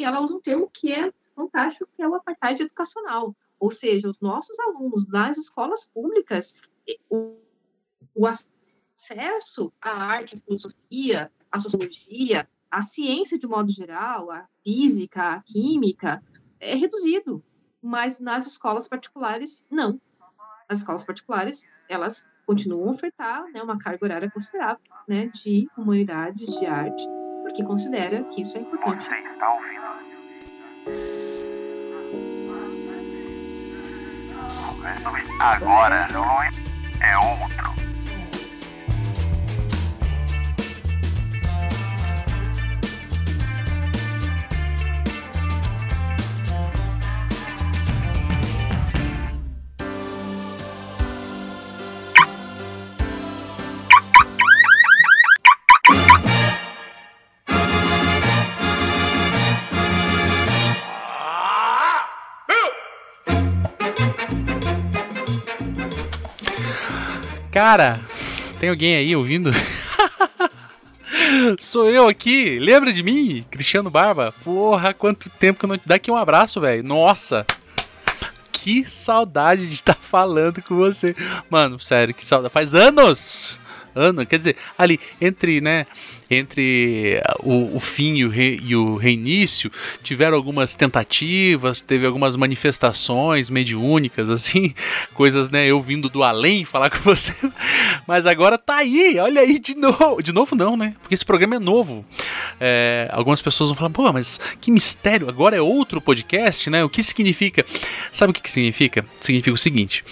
e ela usa um termo que é fantástico, que é o apartheid educacional. Ou seja, os nossos alunos nas escolas públicas, o, o acesso à arte, à filosofia, à sociologia, à ciência de modo geral, à física, à química, é reduzido. Mas nas escolas particulares, não. As escolas particulares, elas continuam a ofertar né, uma carga horária considerável né, de humanidades, de arte, porque considera que isso é importante. Você está ouvindo? Agora é outro. Cara, tem alguém aí ouvindo? Sou eu aqui, lembra de mim? Cristiano Barba? Porra, quanto tempo que eu não te dá aqui um abraço, velho. Nossa! Que saudade de estar falando com você. Mano, sério, que saudade. Faz anos! Anos, quer dizer, ali entre, né, entre o, o fim e o, re, e o, reinício, tiveram algumas tentativas, teve algumas manifestações mediúnicas, assim, coisas, né, eu vindo do além falar com você, mas agora tá aí, olha aí de novo, de novo não, né, porque esse programa é novo, é, algumas pessoas vão falar, pô, mas que mistério, agora é outro podcast, né, o que significa? Sabe o que, que significa? Significa o seguinte,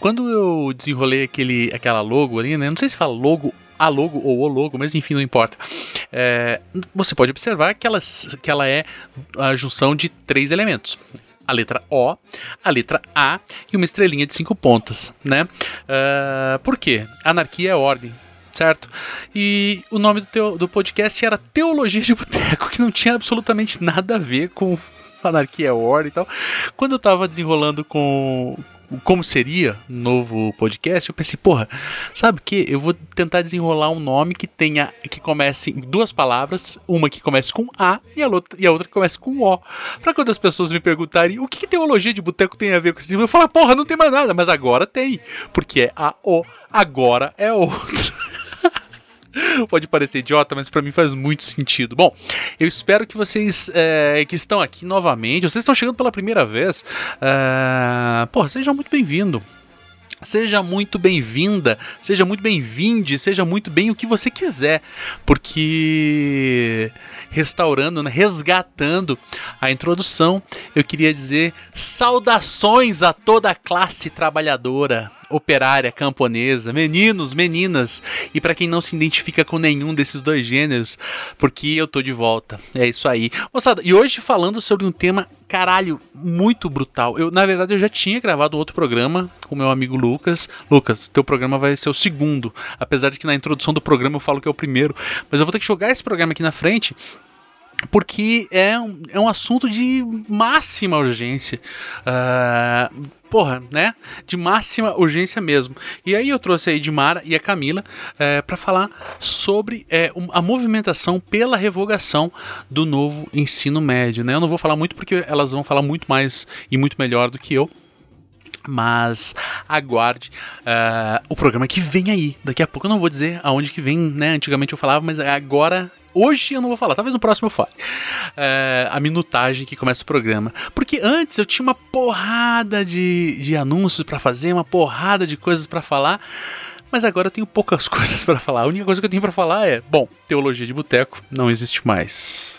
quando eu desenrolei aquele, aquela logo ali, né, não sei se fala logo a logo ou o logo, mas enfim, não importa. É, você pode observar que ela, que ela é a junção de três elementos a letra O, a letra A e uma estrelinha de cinco pontas, né? Uh, por quê? Anarquia é ordem, certo? E o nome do, teu, do podcast era Teologia de Boteco, que não tinha absolutamente nada a ver com anarquia é ordem e tal. Quando eu tava desenrolando com, como seria um novo podcast, eu pensei, porra, sabe o que? Eu vou tentar desenrolar um nome que tenha que comece em duas palavras, uma que comece com A e a outra, e a outra que comece com O. Para quando as pessoas me perguntarem o que, que teologia de boteco tem a ver com isso, eu falar, porra, não tem mais nada, mas agora tem, porque é a O, agora é outro. Pode parecer idiota, mas para mim faz muito sentido. Bom, eu espero que vocês é, que estão aqui novamente, vocês estão chegando pela primeira vez, é, porra, sejam muito bem-vindos. Seja muito bem-vinda, seja muito bem-vinde, seja muito bem o que você quiser, porque restaurando, né, resgatando a introdução, eu queria dizer saudações a toda a classe trabalhadora operária, camponesa, meninos, meninas, e para quem não se identifica com nenhum desses dois gêneros, porque eu tô de volta. É isso aí. Moçada, e hoje falando sobre um tema caralho muito brutal. Eu, na verdade, eu já tinha gravado outro programa com meu amigo Lucas. Lucas, teu programa vai ser o segundo, apesar de que na introdução do programa eu falo que é o primeiro, mas eu vou ter que jogar esse programa aqui na frente porque é um, é um assunto de máxima urgência. Uh, porra, né? De máxima urgência mesmo. E aí eu trouxe a Edmara e a Camila é, para falar sobre é, a movimentação pela revogação do novo ensino médio, né? Eu não vou falar muito porque elas vão falar muito mais e muito melhor do que eu mas aguarde uh, o programa que vem aí. Daqui a pouco eu não vou dizer aonde que vem, né? Antigamente eu falava, mas agora Hoje eu não vou falar, talvez no próximo eu fale. É, a minutagem que começa o programa. Porque antes eu tinha uma porrada de, de anúncios para fazer, uma porrada de coisas para falar. Mas agora eu tenho poucas coisas para falar. A única coisa que eu tenho para falar é: bom, teologia de boteco não existe mais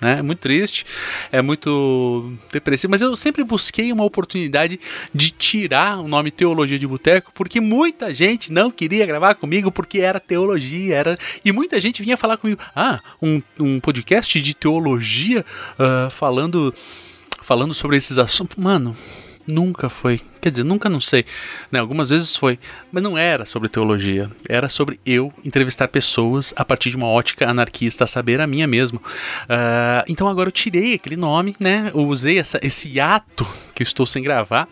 né? É muito triste, é muito depressivo, mas eu sempre busquei uma oportunidade de tirar o nome Teologia de Boteco, porque muita gente não queria gravar comigo porque era teologia, era e muita gente vinha falar comigo, ah, um, um podcast de teologia uh, falando falando sobre esses assuntos, mano. Nunca foi. Quer dizer, nunca não sei. Né? Algumas vezes foi. Mas não era sobre teologia. Era sobre eu entrevistar pessoas a partir de uma ótica anarquista, a saber, a minha mesmo. Uh, então agora eu tirei aquele nome, né? Eu usei essa, esse ato que eu estou sem gravar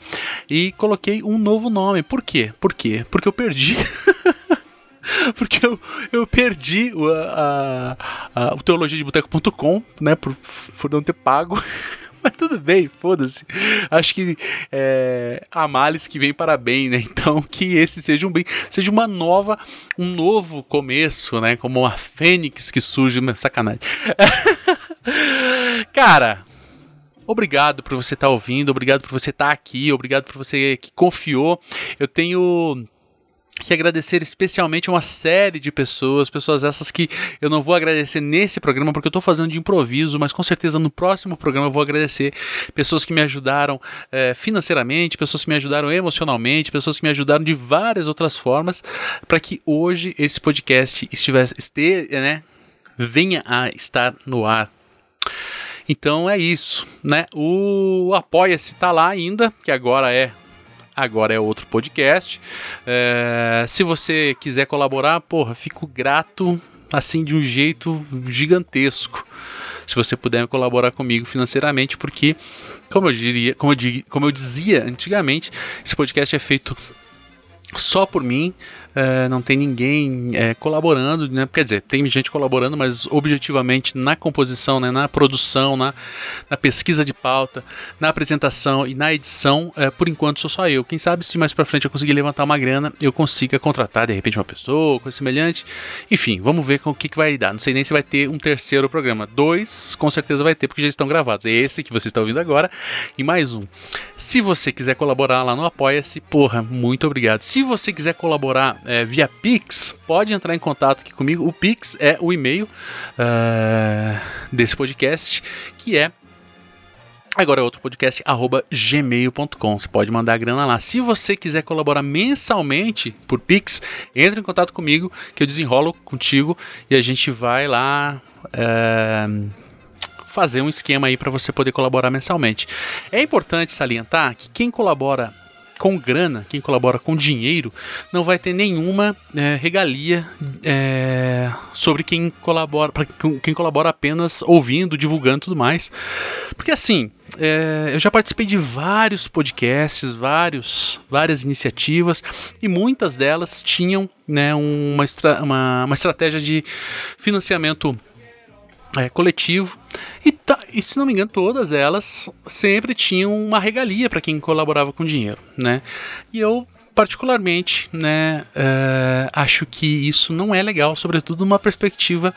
e coloquei um novo nome. Por quê? Por quê? Porque eu perdi. porque eu, eu perdi o, a, a, o teologiadeboteco.com, né, por, por não ter pago. Mas tudo bem, foda-se. Acho que é, a males que vem para bem, né? Então que esse seja um bem, seja uma nova, um novo começo, né? Como uma fênix que surge, sacanagem. Cara, obrigado por você estar tá ouvindo, obrigado por você estar tá aqui, obrigado por você que confiou. Eu tenho que agradecer especialmente uma série de pessoas, pessoas essas que eu não vou agradecer nesse programa porque eu estou fazendo de improviso, mas com certeza no próximo programa eu vou agradecer pessoas que me ajudaram é, financeiramente, pessoas que me ajudaram emocionalmente, pessoas que me ajudaram de várias outras formas para que hoje esse podcast estivesse, esteja, né, venha a estar no ar. Então é isso, né? O Apoia-se está lá ainda, que agora é agora é outro podcast. É, se você quiser colaborar, porra, fico grato assim de um jeito gigantesco. Se você puder colaborar comigo financeiramente, porque, como eu diria, como eu, como eu dizia antigamente, esse podcast é feito só por mim, é, não tem ninguém é, colaborando, né? quer dizer, tem gente colaborando, mas objetivamente na composição, né? na produção, na, na pesquisa de pauta, na apresentação e na edição, é, por enquanto sou só eu. Quem sabe se mais pra frente eu conseguir levantar uma grana, eu consiga contratar de repente uma pessoa, coisa semelhante. Enfim, vamos ver com o que, que vai dar. Não sei nem se vai ter um terceiro programa. Dois, com certeza vai ter, porque já estão gravados. Esse que você está ouvindo agora e mais um. Se você quiser colaborar lá no Apoia-se, porra, muito obrigado. Se você quiser colaborar é, via Pix, pode entrar em contato aqui comigo. O Pix é o e-mail uh, desse podcast, que é Agora é outro podcast, arroba gmail.com. Você pode mandar a grana lá. Se você quiser colaborar mensalmente por Pix, entre em contato comigo, que eu desenrolo contigo e a gente vai lá. É, fazer um esquema aí para você poder colaborar mensalmente. É importante salientar que quem colabora com grana, quem colabora com dinheiro, não vai ter nenhuma é, regalia é, sobre quem colabora, para quem colabora apenas ouvindo, divulgando tudo mais. Porque assim, é, eu já participei de vários podcasts, vários, várias iniciativas e muitas delas tinham né, uma, uma, uma estratégia de financiamento é, coletivo. E, e, se não me engano, todas elas sempre tinham uma regalia para quem colaborava com dinheiro, né? E eu particularmente, né, uh, acho que isso não é legal, sobretudo numa perspectiva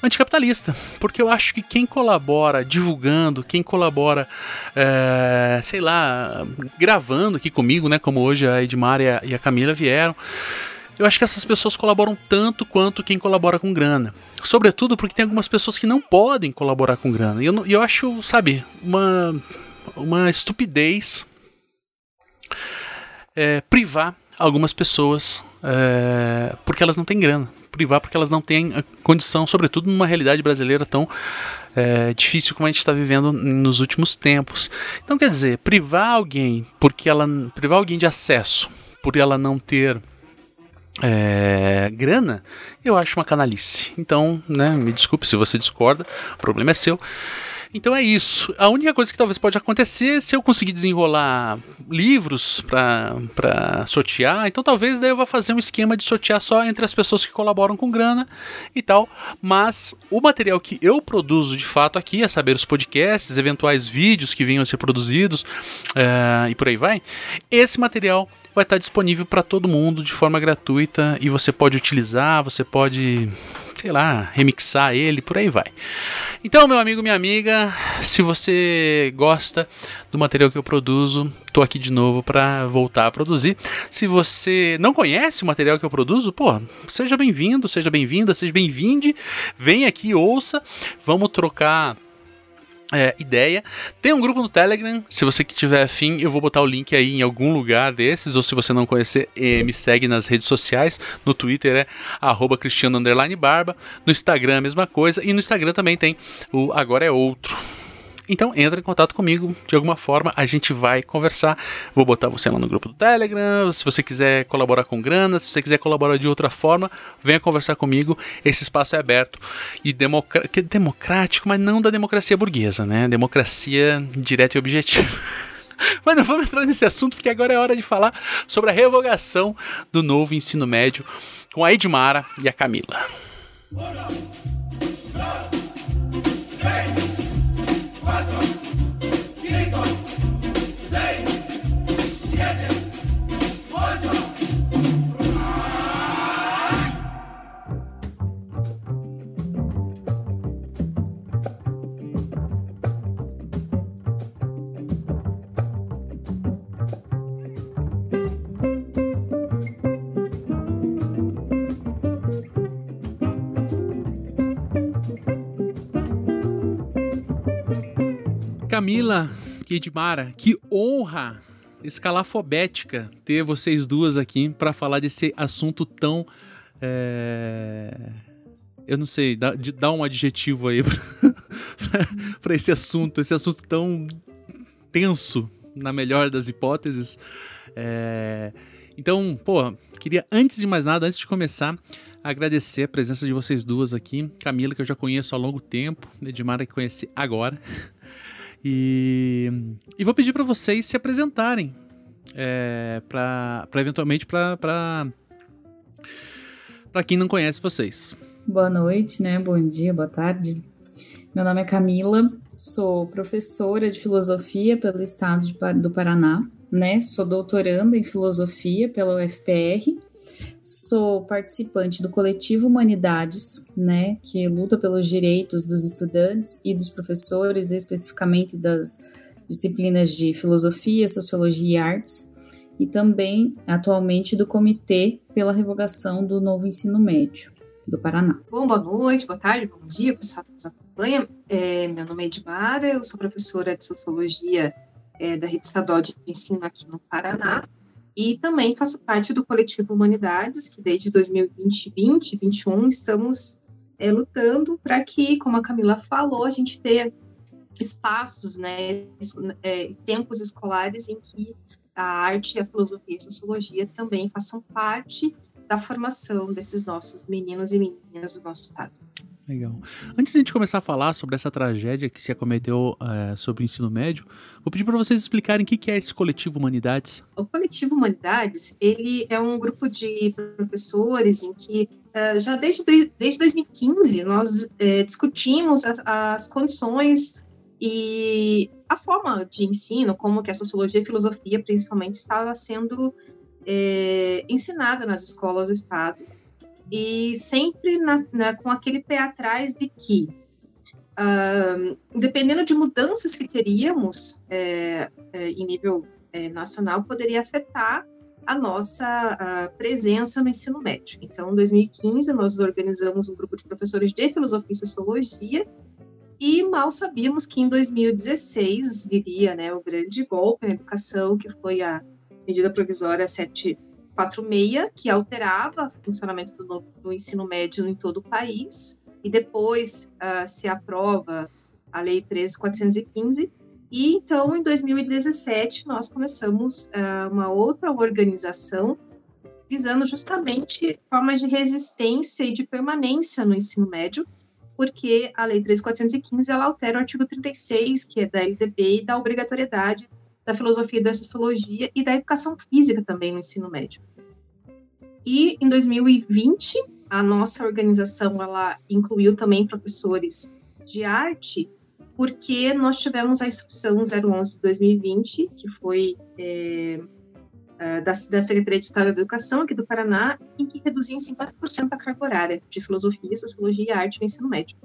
anticapitalista, porque eu acho que quem colabora divulgando, quem colabora, uh, sei lá, gravando aqui comigo, né, como hoje a Edmar e a, e a Camila vieram, eu acho que essas pessoas colaboram tanto quanto quem colabora com grana. Sobretudo porque tem algumas pessoas que não podem colaborar com grana. E eu, eu acho, sabe, uma, uma estupidez é, privar algumas pessoas é, porque elas não têm grana. Privar porque elas não têm condição, sobretudo numa realidade brasileira tão é, difícil como a gente está vivendo nos últimos tempos. Então, quer dizer, privar alguém porque ela privar alguém de acesso por ela não ter é, grana, eu acho uma canalice. Então, né, me desculpe se você discorda, o problema é seu. Então é isso. A única coisa que talvez pode acontecer é se eu conseguir desenrolar livros para sortear, então talvez daí eu vá fazer um esquema de sortear só entre as pessoas que colaboram com grana e tal. Mas o material que eu produzo de fato aqui, a saber, os podcasts, eventuais vídeos que venham a ser produzidos uh, e por aí vai, esse material vai estar disponível para todo mundo de forma gratuita e você pode utilizar, você pode, sei lá, remixar ele, por aí vai. Então, meu amigo, minha amiga, se você gosta do material que eu produzo, tô aqui de novo para voltar a produzir. Se você não conhece o material que eu produzo, pô, seja bem-vindo, seja bem-vinda, seja bem-vinde, vem aqui, ouça, vamos trocar é, ideia. Tem um grupo no Telegram, se você que tiver afim, eu vou botar o link aí em algum lugar desses, ou se você não conhecer, eh, me segue nas redes sociais, no Twitter é arroba cristiano barba, no Instagram é a mesma coisa, e no Instagram também tem o Agora é Outro. Então entra em contato comigo de alguma forma, a gente vai conversar. Vou botar você lá no grupo do Telegram. Se você quiser colaborar com grana, se você quiser colaborar de outra forma, venha conversar comigo. Esse espaço é aberto e democrático, mas não da democracia burguesa, né? Democracia direta e objetiva. Mas não vamos entrar nesse assunto porque agora é hora de falar sobre a revogação do novo ensino médio com a Edmara e a Camila. Camila Edmara, que honra escalafobética ter vocês duas aqui para falar desse assunto tão. É... Eu não sei, dá, dá um adjetivo aí para esse assunto, esse assunto tão tenso, na melhor das hipóteses. É... Então, pô, queria antes de mais nada, antes de começar, agradecer a presença de vocês duas aqui. Camila, que eu já conheço há longo tempo, Edmara, que conheci agora. E, e vou pedir para vocês se apresentarem. É, para eventualmente para quem não conhece vocês. Boa noite, né? Bom dia, boa tarde. Meu nome é Camila, sou professora de filosofia pelo estado de, do Paraná, né? Sou doutoranda em filosofia pela UFPR Sou participante do coletivo Humanidades, né, que luta pelos direitos dos estudantes e dos professores, especificamente das disciplinas de filosofia, sociologia e artes, e também atualmente do Comitê pela Revogação do Novo Ensino Médio do Paraná. Bom, boa noite, boa tarde, bom dia, pessoal que nos acompanha. É, meu nome é Edmara, eu sou professora de sociologia é, da Rede Estadual de Ensino aqui no Paraná e também faço parte do coletivo Humanidades, que desde 2020, 2021 estamos é, lutando para que, como a Camila falou, a gente tenha espaços, né, é, tempos escolares em que a arte, a filosofia e a sociologia também façam parte da formação desses nossos meninos e meninas do nosso estado. Legal. Antes de a gente começar a falar sobre essa tragédia que se acometeu é, sobre o ensino médio, vou pedir para vocês explicarem o que é esse coletivo Humanidades. O coletivo Humanidades ele é um grupo de professores em que uh, já desde, desde 2015 nós é, discutimos as, as, condições e a forma de ensino, como que a sociologia e a filosofia principalmente estava sendo ensinada nas escolas do estado e sempre na, na, com aquele pé atrás de que, uh, dependendo de mudanças que teríamos é, é, em nível é, nacional, poderia afetar a nossa presença no ensino médio. Então, em 2015, nós organizamos um grupo de professores de filosofia e sociologia e mal sabíamos que em 2016 viria né, o grande golpe na educação, que foi a medida provisória 7 46, que alterava o funcionamento do, do ensino médio em todo o país, e depois uh, se aprova a Lei 13.415, e então, em 2017, nós começamos uh, uma outra organização visando justamente formas de resistência e de permanência no ensino médio, porque a Lei 3.415 ela altera o artigo 36, que é da LDB, e da obrigatoriedade da filosofia e da sociologia e da educação física também no ensino médio. E em 2020, a nossa organização ela incluiu também professores de arte, porque nós tivemos a instrução 011 de 2020, que foi é, da, da Secretaria de Estado da Educação aqui do Paraná, em que reduzia em 50% a carga horária de filosofia, sociologia e arte no ensino médio.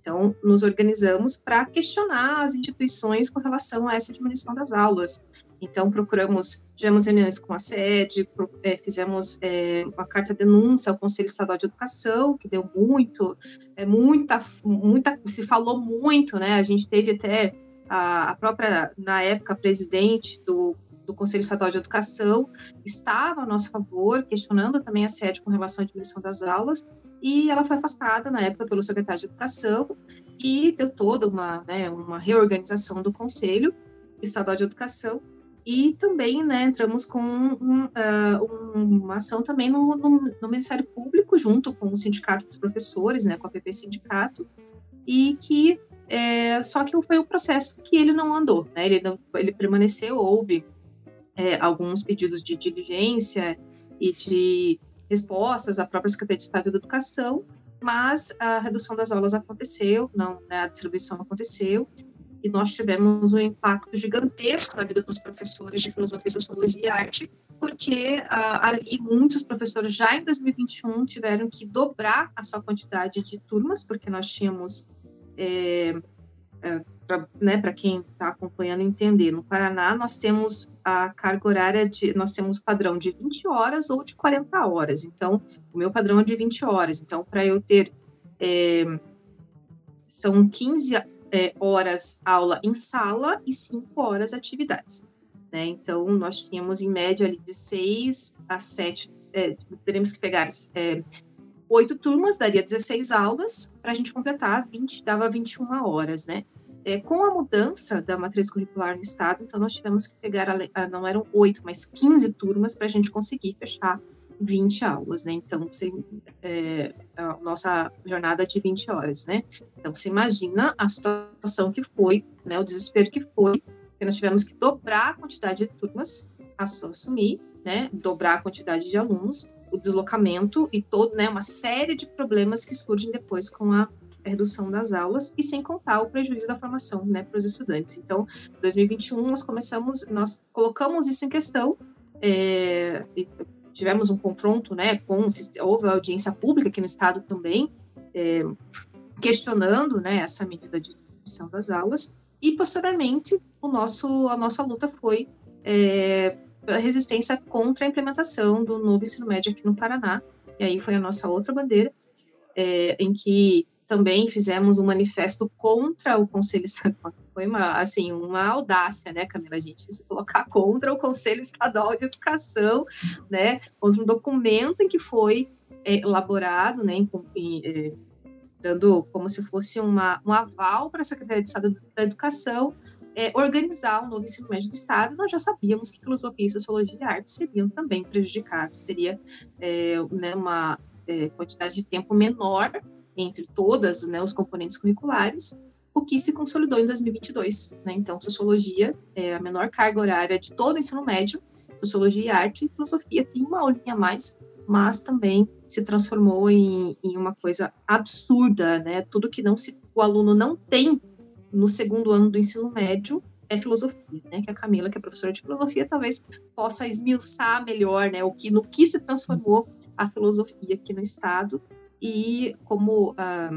Então, nos organizamos para questionar as instituições com relação a essa diminuição das aulas. Então, procuramos, tivemos reuniões com a sede, é, fizemos é, uma carta de denúncia ao Conselho Estadual de Educação, que deu muito, é, muita, muita, se falou muito, né? A gente teve até a, a própria, na época, presidente do, do Conselho Estadual de Educação estava a nosso favor, questionando também a sede com relação à diminuição das aulas, e ela foi afastada na época pelo secretário de Educação. E deu toda uma, né, uma reorganização do Conselho Estadual de Educação. E também né, entramos com um, uh, uma ação também no, no, no, Ministério Público junto com o Sindicato dos Professores, né, com a PP Sindicato. E que é, só que foi um processo que ele não andou, né, ele, não, ele permaneceu, houve é, alguns pedidos de diligência e de respostas à própria Secretaria de Estado da Educação, mas a redução das aulas aconteceu, não, né, a distribuição aconteceu, e nós tivemos um impacto gigantesco na vida dos professores de filosofia, sociologia e arte, porque uh, ali muitos professores já em 2021 tiveram que dobrar a sua quantidade de turmas, porque nós tínhamos, é, é, para né, quem está acompanhando entender, no Paraná nós temos a carga horária de, nós temos padrão de 20 horas ou de 40 horas, então o meu padrão é de 20 horas, então para eu ter, é, são 15 é, horas aula em sala e 5 horas atividades. Né? Então, nós tínhamos em média ali de seis a sete, é, teremos que pegar é, oito turmas, daria 16 aulas, para a gente completar, 20, dava 21 horas, né? É, com a mudança da matriz curricular no estado, então nós tivemos que pegar, a, a, não eram oito, mas 15 turmas para a gente conseguir fechar 20 aulas, né? Então, você, é, a nossa jornada de 20 horas, né? Então, você imagina a situação que foi, né? O desespero que foi porque nós tivemos que dobrar a quantidade de turmas assumir, né, dobrar a quantidade de alunos, o deslocamento e todo, né, uma série de problemas que surgem depois com a redução das aulas e sem contar o prejuízo da formação, né, para os estudantes. Então, 2021 nós começamos, nós colocamos isso em questão, é, tivemos um confronto, né, com houve audiência pública aqui no estado também, é, questionando, né, essa medida de redução das aulas e posteriormente o nosso, a nossa luta foi é, a resistência contra a implementação do novo ensino médio aqui no Paraná. E aí foi a nossa outra bandeira, é, em que também fizemos um manifesto contra o Conselho Estadual. Foi uma, assim, uma audácia, né, Camila, a gente se colocar contra o Conselho Estadual de Educação, né, contra um documento em que foi é, elaborado, né, em, em, é, dando como se fosse uma, um aval para a Secretaria de Estado da Educação é, organizar um novo ensino médio do Estado, nós já sabíamos que filosofia, sociologia e arte seriam também prejudicados, teria né, uma quantidade de tempo menor entre todas né, os componentes curriculares, o que se consolidou em 2022. Né? Então, sociologia é a menor carga horária de todo o ensino médio, sociologia e arte, e filosofia tem uma aulinha a mais, mas também se transformou em, em uma coisa absurda, né? Tudo que não se, o aluno não tem no segundo ano do ensino médio é filosofia, né? Que a Camila, que é professora de filosofia, talvez possa esmiuçar melhor, né? O que no que se transformou a filosofia aqui no estado e como ah,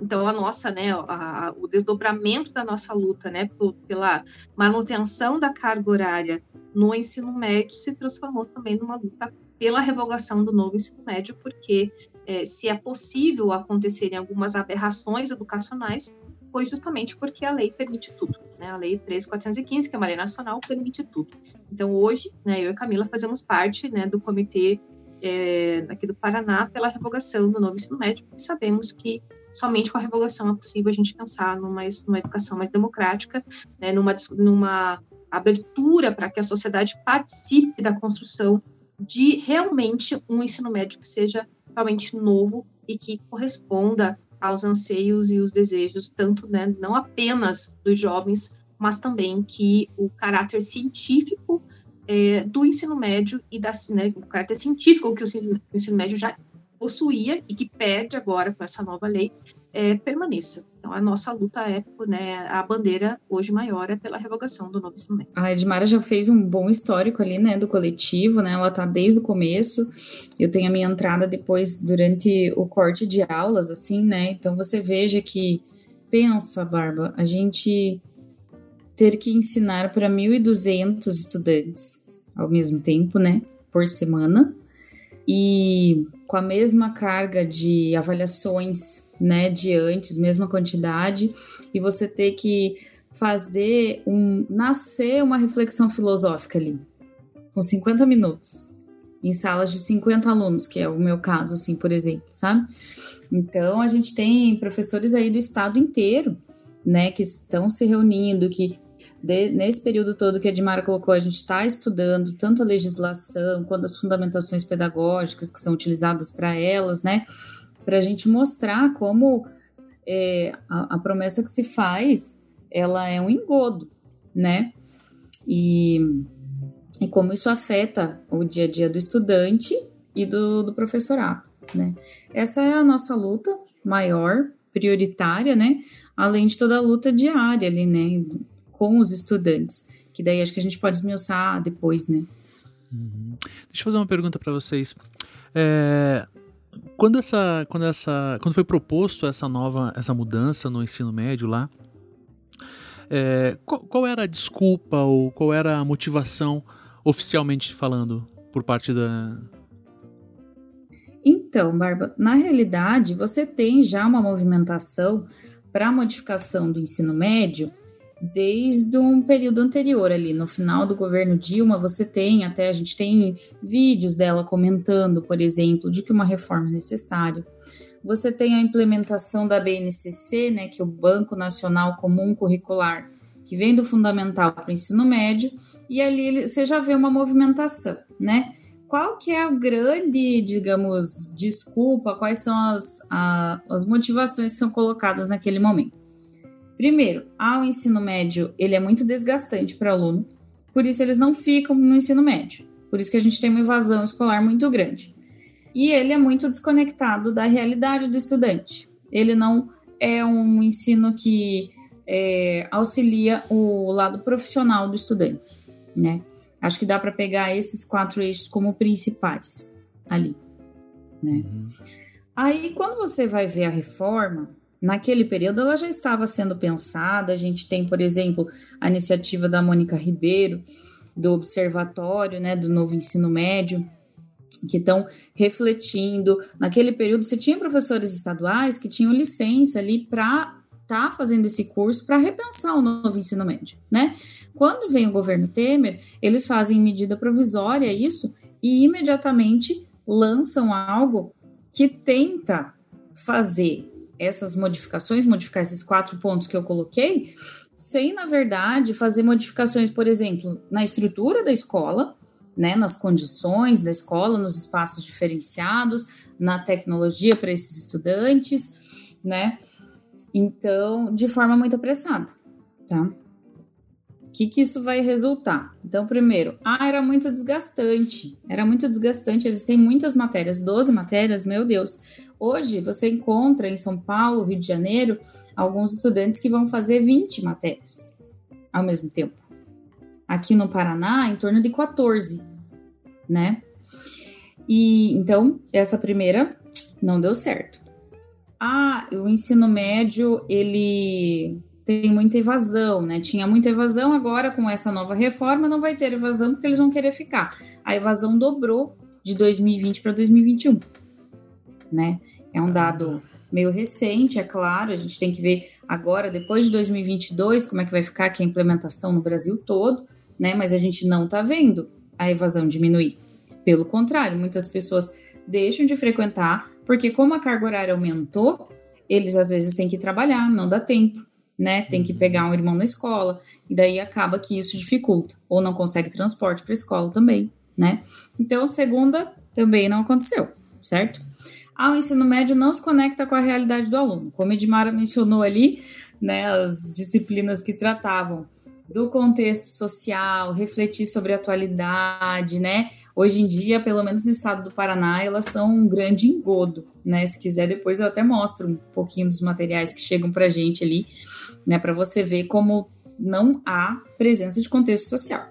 então a nossa, né? A, a, o desdobramento da nossa luta, né? Pela manutenção da carga horária no ensino médio se transformou também numa luta pela revogação do novo ensino médio, porque é, se é possível acontecerem algumas aberrações educacionais, foi justamente porque a lei permite tudo. Né? A lei 13.415, que é uma lei nacional, permite tudo. Então, hoje, né, eu e Camila fazemos parte né, do comitê é, aqui do Paraná pela revogação do novo ensino médio, porque sabemos que somente com a revogação é possível a gente pensar numa, numa educação mais democrática, né, numa, numa abertura para que a sociedade participe da construção de realmente um ensino médio que seja realmente novo e que corresponda aos anseios e os desejos, tanto, né, não apenas dos jovens, mas também que o caráter científico é, do ensino médio e da, né, o caráter científico que o ensino, o ensino médio já possuía e que perde agora com essa nova lei, é, permaneça. Então, a nossa luta é, né, a bandeira hoje maior é pela revogação do novo ensino médio. A Edmara já fez um bom histórico ali, né, do coletivo, né, ela tá desde o começo, eu tenho a minha entrada depois, durante o corte de aulas, assim, né, então você veja que, pensa, Barba, a gente ter que ensinar para 1.200 estudantes ao mesmo tempo, né, por semana, e com a mesma carga de avaliações, né, de antes, mesma quantidade, e você ter que fazer um nascer uma reflexão filosófica ali, com 50 minutos, em salas de 50 alunos, que é o meu caso, assim, por exemplo, sabe? Então, a gente tem professores aí do estado inteiro, né, que estão se reunindo, que de, nesse período todo que a Edmara colocou, a gente está estudando tanto a legislação quanto as fundamentações pedagógicas que são utilizadas para elas, né? Para a gente mostrar como é, a, a, promessa que se faz, ela é um engodo, né? E, e como isso afeta o dia a dia do estudante e do, do professorado, né? Essa é a nossa luta maior, prioritária, né? Além de toda a luta diária ali, né? Com os estudantes, que daí acho que a gente pode esmiuçar depois, né? Uhum. Deixa eu fazer uma pergunta para vocês. É, quando essa, quando essa, quando foi proposto essa nova, essa mudança no ensino médio lá, é, qual, qual, era a desculpa ou qual era a motivação oficialmente falando por parte da? Então, Barba, na realidade você tem já uma movimentação para a modificação do ensino médio desde um período anterior ali, no final do governo Dilma, você tem até a gente tem vídeos dela comentando, por exemplo, de que uma reforma é necessária. Você tem a implementação da BNCC, né, que é o Banco Nacional Comum Curricular, que vem do fundamental para o ensino médio, e ali você já vê uma movimentação, né? Qual que é o grande, digamos, desculpa, quais são as, a, as motivações que são colocadas naquele momento? Primeiro, ao ensino médio, ele é muito desgastante para o aluno, por isso eles não ficam no ensino médio. Por isso que a gente tem uma evasão escolar muito grande. E ele é muito desconectado da realidade do estudante. Ele não é um ensino que é, auxilia o lado profissional do estudante, né? Acho que dá para pegar esses quatro eixos como principais ali, né? Uhum. Aí, quando você vai ver a reforma, naquele período ela já estava sendo pensada. A gente tem, por exemplo, a iniciativa da Mônica Ribeiro, do Observatório né, do Novo Ensino Médio, que estão refletindo. Naquele período, você tinha professores estaduais que tinham licença ali para estar tá fazendo esse curso para repensar o novo ensino médio, né? Quando vem o governo Temer, eles fazem medida provisória isso e imediatamente lançam algo que tenta fazer essas modificações, modificar esses quatro pontos que eu coloquei, sem, na verdade, fazer modificações, por exemplo, na estrutura da escola, né, nas condições da escola, nos espaços diferenciados, na tecnologia para esses estudantes, né? Então, de forma muito apressada, tá? Que, que isso vai resultar? Então, primeiro, ah, era muito desgastante. Era muito desgastante. Eles têm muitas matérias, 12 matérias, meu Deus. Hoje, você encontra em São Paulo, Rio de Janeiro, alguns estudantes que vão fazer 20 matérias ao mesmo tempo. Aqui no Paraná, em torno de 14, né? E então, essa primeira não deu certo. Ah, o ensino médio, ele tem muita evasão, né? Tinha muita evasão, agora com essa nova reforma não vai ter evasão porque eles vão querer ficar. A evasão dobrou de 2020 para 2021, né? É um dado meio recente, é claro, a gente tem que ver agora, depois de 2022, como é que vai ficar aqui a implementação no Brasil todo, né? Mas a gente não está vendo a evasão diminuir. Pelo contrário, muitas pessoas deixam de frequentar, porque como a carga horária aumentou, eles às vezes têm que trabalhar, não dá tempo né? Tem que pegar um irmão na escola, e daí acaba que isso dificulta, ou não consegue transporte para a escola também, né? Então, segunda também não aconteceu, certo? Ah, o ensino médio não se conecta com a realidade do aluno. Como a Edmara mencionou ali, né, as disciplinas que tratavam do contexto social, refletir sobre a atualidade, né? Hoje em dia, pelo menos no estado do Paraná, elas são um grande engodo, né? Se quiser, depois eu até mostro um pouquinho dos materiais que chegam para a gente ali né, para você ver como não há presença de contexto social.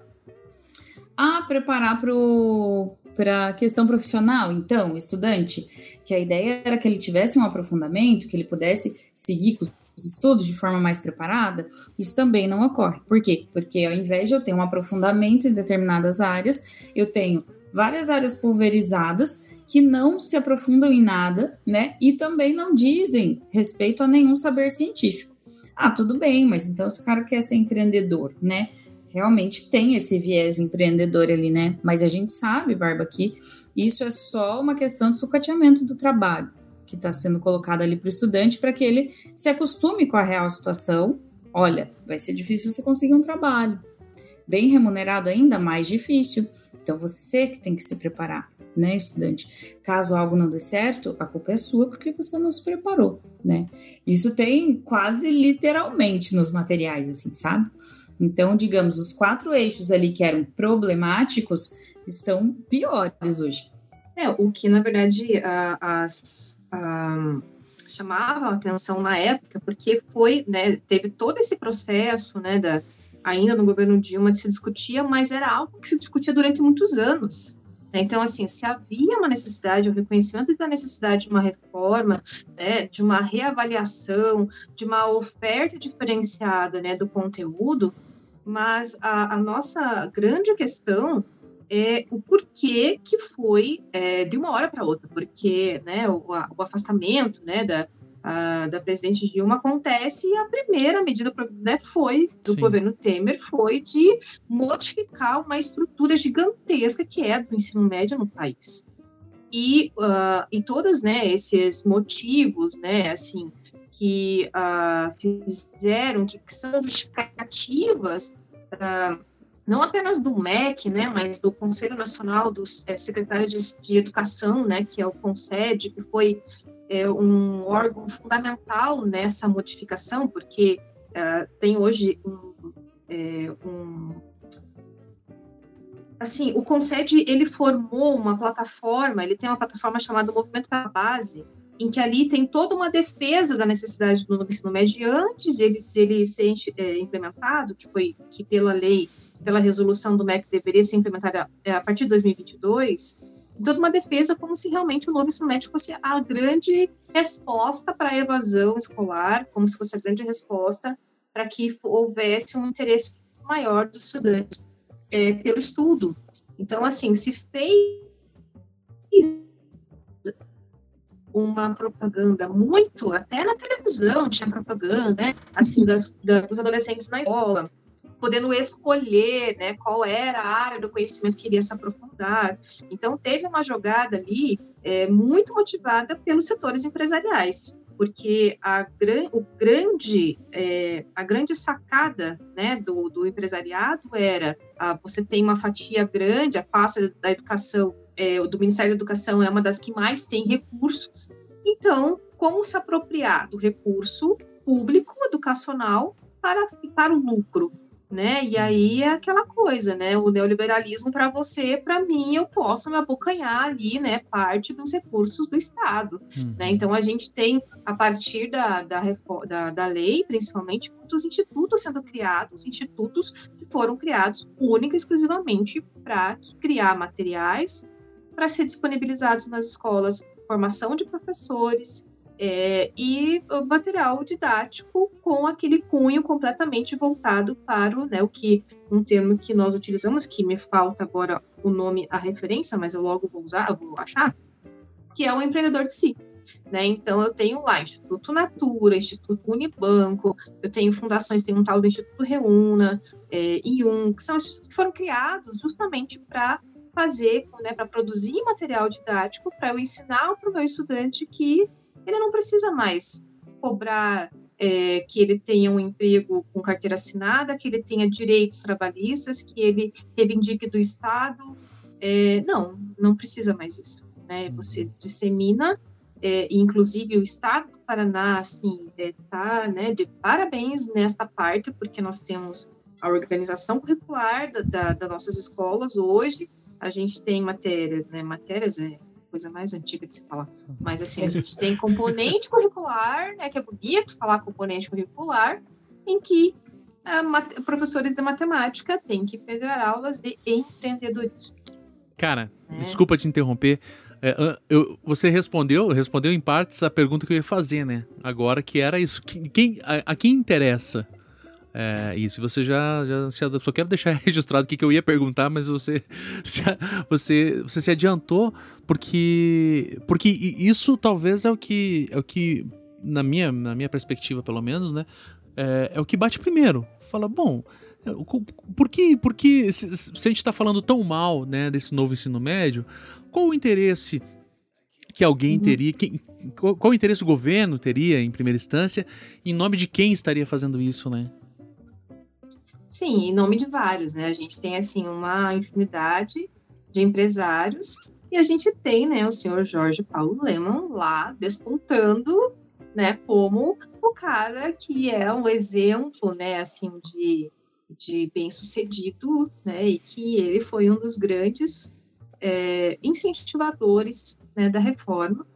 Ah, preparar para a questão profissional, então, estudante, que a ideia era que ele tivesse um aprofundamento, que ele pudesse seguir com os estudos de forma mais preparada, isso também não ocorre. Por quê? Porque ao invés de eu ter um aprofundamento em determinadas áreas, eu tenho várias áreas pulverizadas que não se aprofundam em nada, né? E também não dizem respeito a nenhum saber científico. Ah, tudo bem, mas então se o cara quer ser empreendedor, né? Realmente tem esse viés empreendedor ali, né? Mas a gente sabe, Barba, que isso é só uma questão de sucateamento do trabalho que está sendo colocado ali para o estudante para que ele se acostume com a real situação. Olha, vai ser difícil você conseguir um trabalho. Bem remunerado ainda mais difícil. Então você que tem que se preparar, né, estudante? Caso algo não dê certo, a culpa é sua porque você não se preparou né? Isso tem quase literalmente nos materiais, assim, sabe? Então, digamos, os quatro eixos ali que eram problemáticos estão piores hoje, É, o que, na verdade, as, chamava a atenção na época, porque foi, né, teve todo esse processo, né, da, ainda no governo Dilma de se discutia, mas era algo que se discutia durante muitos anos. Né? Então, assim, se havia uma necessidade, o reconhecimento da necessidade de uma reforma, né, de uma reavaliação, de uma oferta diferenciada né, do conteúdo, mas a, a nossa grande questão é o porquê que foi é, de uma hora para outra, porque né, o, o afastamento né, da, a, da presidente Dilma acontece e a primeira medida né, foi do Sim. governo Temer foi de modificar uma estrutura gigantesca que é do ensino médio no país. E, uh, e todos né, esses motivos, né, assim, que uh, fizeram, que, que, são justificativas, uh, não apenas do MEC, né, mas do Conselho Nacional dos é, Secretários de, de, Educação, né, que é o CONSED, que foi é, um órgão fundamental nessa modificação, porque uh, tem hoje um, é, um, assim, o Concede ele formou uma plataforma, ele tem uma plataforma chamada Movimento da Base, em que ali tem toda uma defesa da necessidade do ensino médio antes dele, dele ser é, implementado, que foi que pela lei, pela resolução do MEC deveria ser implementada a partir de 2022 toda uma defesa como se realmente o novo ensino médio fosse a grande resposta para a evasão escolar, como se fosse a grande resposta para que houvesse um interesse maior dos estudantes é, pelo estudo. Então, assim, se fez uma propaganda muito, até na televisão tinha propaganda, né, assim, das, dos adolescentes na escola, podendo escolher né, qual era a área do conhecimento que iria se aprofundar. Então, teve uma jogada ali é, muito motivada pelos setores empresariais, porque a, o grande, é, a grande sacada né, do, do empresariado era a, você tem uma fatia grande, a pasta da educação, é, do Ministério da Educação é uma das que mais tem recursos. Então, como se apropriar do recurso público educacional para, para o lucro? Né? E aí é aquela coisa, né? O neoliberalismo para você, para mim, eu posso me abocanhar ali, né? Parte dos recursos do Estado, hum. né? Então a gente tem a partir da, da, da, da lei, principalmente, muitos institutos sendo criados, institutos que foram criados única e exclusivamente para criar materiais para ser disponibilizados nas escolas, formação de professores, é, e material didático com aquele cunho completamente voltado para o, né, o que um termo que nós utilizamos, que me falta agora o nome, a referência, mas eu logo vou usar, vou achar, que é o empreendedor de si. Né? Então, eu tenho lá Instituto Natura, Instituto Unibanco, eu tenho fundações, tem um tal do Instituto Reúna, é, IUM, que são institutos que foram criados justamente para fazer, né, para produzir material didático, para eu ensinar para o meu estudante que ele não precisa mais cobrar é, que ele tenha um emprego com carteira assinada, que ele tenha direitos trabalhistas, que ele reivindique do Estado. É, não, não precisa mais isso. Né? Você dissemina, é, inclusive o Estado do Paraná, assim, está né, de parabéns nesta parte, porque nós temos a organização curricular da, da, das nossas escolas hoje, a gente tem matérias, né, matérias é, coisa mais antiga de se falar. Mas assim, a gente tem componente curricular, né, que é bonito falar componente curricular, em que uh, professores de matemática têm que pegar aulas de empreendedorismo. Cara, é. desculpa te interromper. É, eu, você respondeu, respondeu em partes a pergunta que eu ia fazer, né? Agora que era isso. Quem, a, a quem interessa é, isso, você já, já, Só quero deixar registrado o que, que eu ia perguntar, mas você se, você, você se adiantou, porque, porque isso talvez é o que. É o que na, minha, na minha perspectiva, pelo menos, né? É, é o que bate primeiro. Fala, bom. É, por que, por que se, se a gente está falando tão mal né, desse novo ensino médio, qual o interesse que alguém uhum. teria, quem, qual, qual o interesse o governo teria em primeira instância, em nome de quem estaria fazendo isso, né? Sim, em nome de vários, né? A gente tem, assim, uma infinidade de empresários e a gente tem, né, o senhor Jorge Paulo Leman lá despontando, né, como o cara que é um exemplo, né, assim, de, de bem-sucedido, né, e que ele foi um dos grandes é, incentivadores né, da reforma.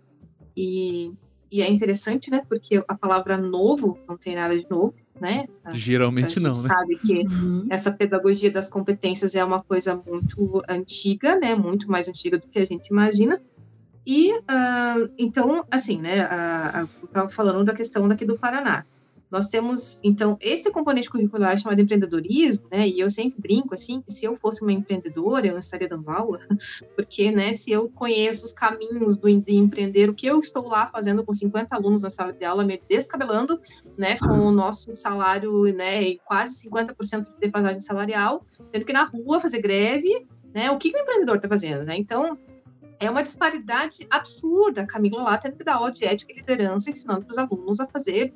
E, e é interessante, né? Porque a palavra novo não tem nada de novo, né? A, Geralmente a não, gente né? sabe que Uhum. essa pedagogia das competências é uma coisa muito antiga, né? Muito mais antiga do que a gente imagina. E ah, então, assim, né? a- eu estava falando da questão daqui do Paraná. Nós temos, então, esse componente curricular chamado empreendedorismo, né? E eu sempre brinco assim que se eu fosse uma empreendedora, eu não estaria dando aula, porque, né? Se eu conheço os caminhos do, de empreender, o que eu estou lá fazendo com 50 alunos na sala de aula, me descabelando, né? Com o nosso salário, né? E quase 50% de defasagem salarial, tendo que ir na rua fazer greve, né? O que, que o empreendedor está fazendo, né? Então é uma disparidade absurda. Camila lá tendo que dar aula de ética e liderança, ensinando para os alunos a fazer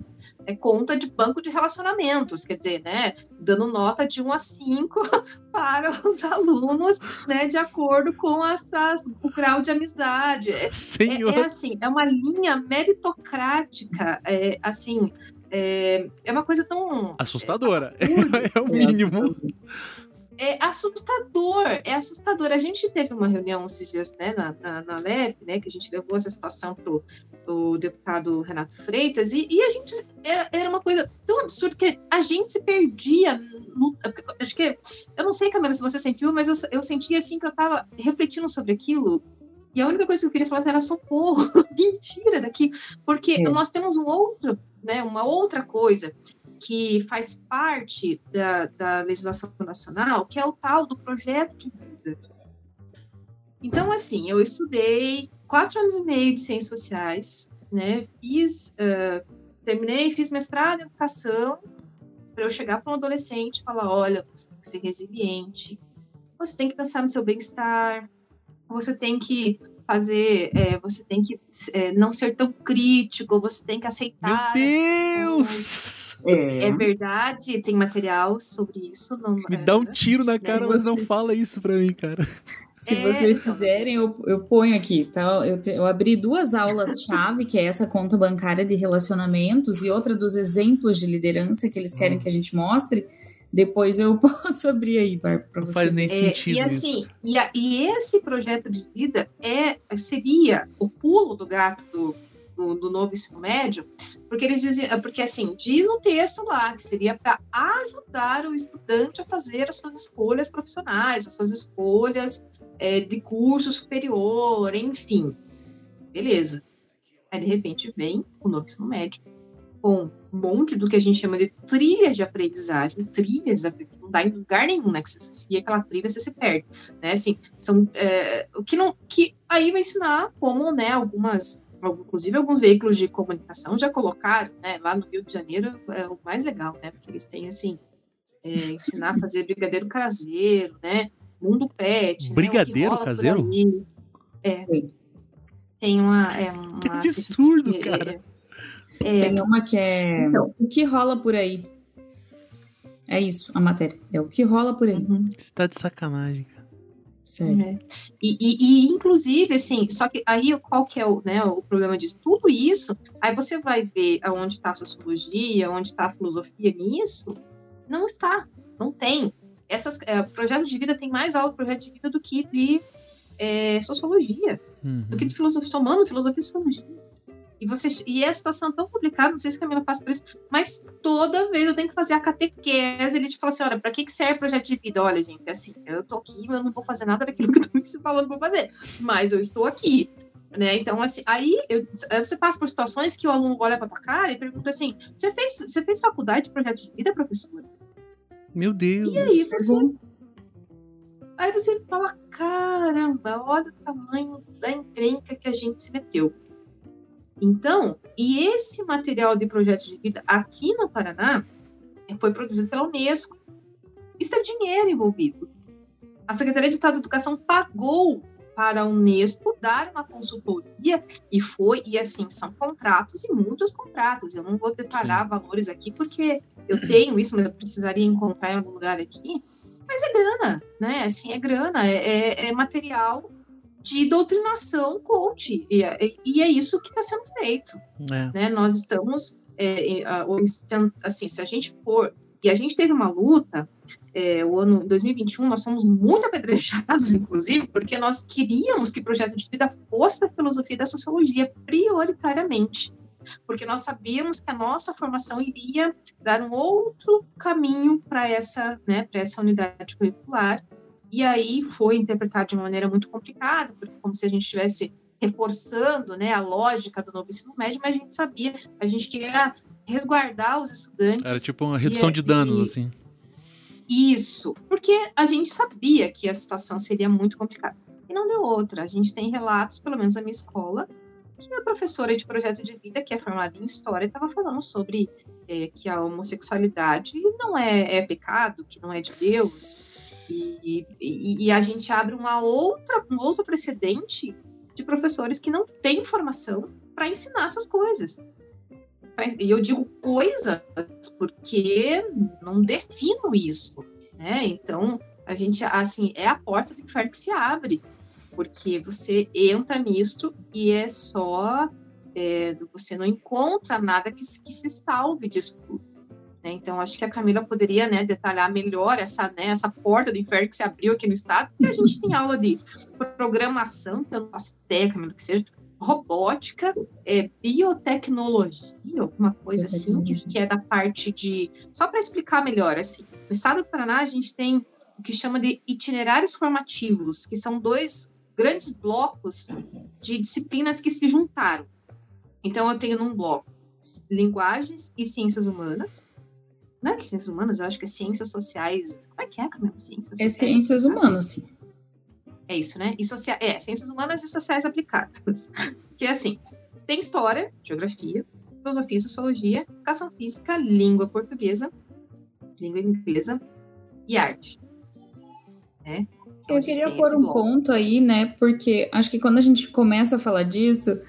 é, conta de banco de relacionamentos, quer dizer, né, dando nota de 1 a 5 para os alunos, né, de acordo com essas, o grau de amizade. É, é, é assim, é uma linha meritocrática, é, assim, é, é uma coisa tão Assustadora. absurda, É o mínimo. é assustador, é assustador. A gente teve uma reunião esses dias, né, na, na, na LEP, né, que a gente levou essa situação pro, pro deputado Renato Freitas, e, e a gente, era, era uma coisa tão absurda que a gente se perdia no, acho que, eu não sei, Camila, se você sentiu, mas eu, eu senti assim que eu tava refletindo sobre aquilo, e a única coisa que eu queria falar era socorro, mentira daqui, porque É. nós temos um outro, né, uma outra coisa que faz parte da, da legislação nacional, que é o tal do projeto de vida. Então, assim, eu estudei quatro anos e meio de ciências sociais, né? Fiz, uh, terminei, fiz mestrado em educação, para eu chegar para um adolescente e falar: olha, você tem que ser resiliente, você tem que pensar no seu bem-estar, você tem que fazer, é, você tem que é, não ser tão crítico, você tem que aceitar. Meu. Deus! É. É verdade, tem material sobre isso. Não, Me é, dá um tiro na cara, mas não fala isso pra mim, cara. Se É, vocês então. quiserem, eu, eu ponho aqui, tá? Eu, te- eu abri duas aulas-chave, que é essa conta bancária de relacionamentos e outra dos exemplos de liderança que eles querem que a gente mostre. Depois eu posso abrir aí, Bárbara, para Não você. faz nem É, sentido e assim, e, a- e esse projeto de vida é seria o pulo do gato do, do, do novo ensino médio, porque eles dizem, porque assim, diz no texto lá que seria para ajudar o estudante a fazer as suas escolhas profissionais, as suas escolhas é, de curso superior, enfim. Beleza. Aí de repente vem o novo ensino médio com um monte do que a gente chama de trilhas de aprendizagem, trilhas aprendizagem, não dá em lugar nenhum, né? Que você seguir aquela trilha, você se perde, né? Assim, são, é, o que não, que aí vai ensinar como, né, algumas, inclusive alguns veículos de comunicação já colocaram, né, lá no Rio de Janeiro é o mais legal, né? Porque eles têm, assim, é, ensinar a fazer brigadeiro caseiro, né? Mundo pet, né, que Brigadeiro por caseiro? É. Tem uma, é uma Que absurdo, é, cara. É, Tem uma que é Então. o que rola por aí. É isso, a matéria. É o que rola por aí. uhum. Você tá de sacanagem, cara. Sério. É. E, e- e, inclusive, assim, só que aí qual que é o, né, o problema disso? Tudo isso, aí você vai ver aonde está a sociologia, onde está a filosofia nisso, não está, não tem. Essas, é, projeto de vida tem mais de projeto de vida do que de é, sociologia, Uhum. do que de filosofia, somando filosofia e sociologia. E, você, e é a situação tão complicada, não sei se a Camila passa por isso, mas toda vez eu tenho que fazer a catequese, ele te fala assim, olha, pra que, que serve projeto de vida? Olha, gente, assim, eu tô aqui, mas eu não vou fazer nada daquilo que eu tô me falando pra fazer, mas eu estou aqui, né? Então, assim, aí eu- você passa por situações que o aluno olha pra tua cara e pergunta assim, você fez, você fez faculdade de projeto de vida, professora? Meu Deus. E aí você... Aí você fala, caramba, olha o tamanho da encrenca que a gente se meteu. Então, e esse material de projeto de vida aqui no Paraná foi produzido pela Unesco. Isso é dinheiro envolvido. A Secretaria de Estado da Educação pagou para a Unesco dar uma consultoria e foi, e assim, são contratos e muitos contratos. Eu não vou detalhar valores aqui porque eu tenho isso, mas eu precisaria encontrar em algum lugar aqui. Mas é grana, né? Assim, é grana, é, é- é material de doutrinação coach. E, é- e é isso que está sendo feito É. né? Nós estamos, é, é, assim, se a gente for E a gente teve uma luta, é, o ano 2021, nós somos muito apedrejados, inclusive, porque nós queríamos que o projeto de vida fosse da filosofia da sociologia, prioritariamente. Porque nós sabíamos que a nossa formação iria dar um outro caminho para essa, né, essa unidade curricular. E aí foi interpretado de uma maneira muito complicada, porque como se a gente estivesse reforçando né, a lógica do novo ensino médio, mas a gente sabia, a gente queria resguardar os estudantes. Era tipo uma redução de danos, e, assim. Isso, porque a gente sabia que a situação seria muito complicada. E não deu outra. A gente tem relatos, pelo menos na minha escola, que a professora de projeto de vida, que é formada em história, estava falando sobre é, que a homossexualidade não é, é, pecado, que não é de Deus. E, e, e, a gente abre uma outra, um outro precedente de professores que não têm formação para ensinar essas coisas. E eu digo coisas porque não defino isso, né? Então, a gente, assim, é a porta do inferno que se abre, porque você entra nisto e é só. É, você não encontra nada que, que se salve disso tudo. Né? Então, acho que a Camila poderia né, detalhar melhor essa, né, essa porta do inferno que se abriu aqui no Estado, porque a gente tem aula de programação, faço ideia, Camila, que seja, robótica, é, biotecnologia, alguma coisa assim, que, que é da parte de. Só para explicar melhor, assim, no estado do Paraná a gente tem o que chama de itinerários formativos, que são dois grandes blocos de disciplinas que se juntaram. Então, eu tenho num bloco linguagens e ciências humanas. Não é que ciências humanas, eu acho que é ciências sociais. Como é que é, Camila? Ciências é ciências humanas, sim. É isso, né? E socia é, ciências humanas e sociais aplicadas. que é assim, tem história, geografia, filosofia sociologia, educação física, língua portuguesa, língua inglesa e arte. Né? Então, Eu queria pôr um ponto aí, né? Porque acho que quando a gente começa a falar disso,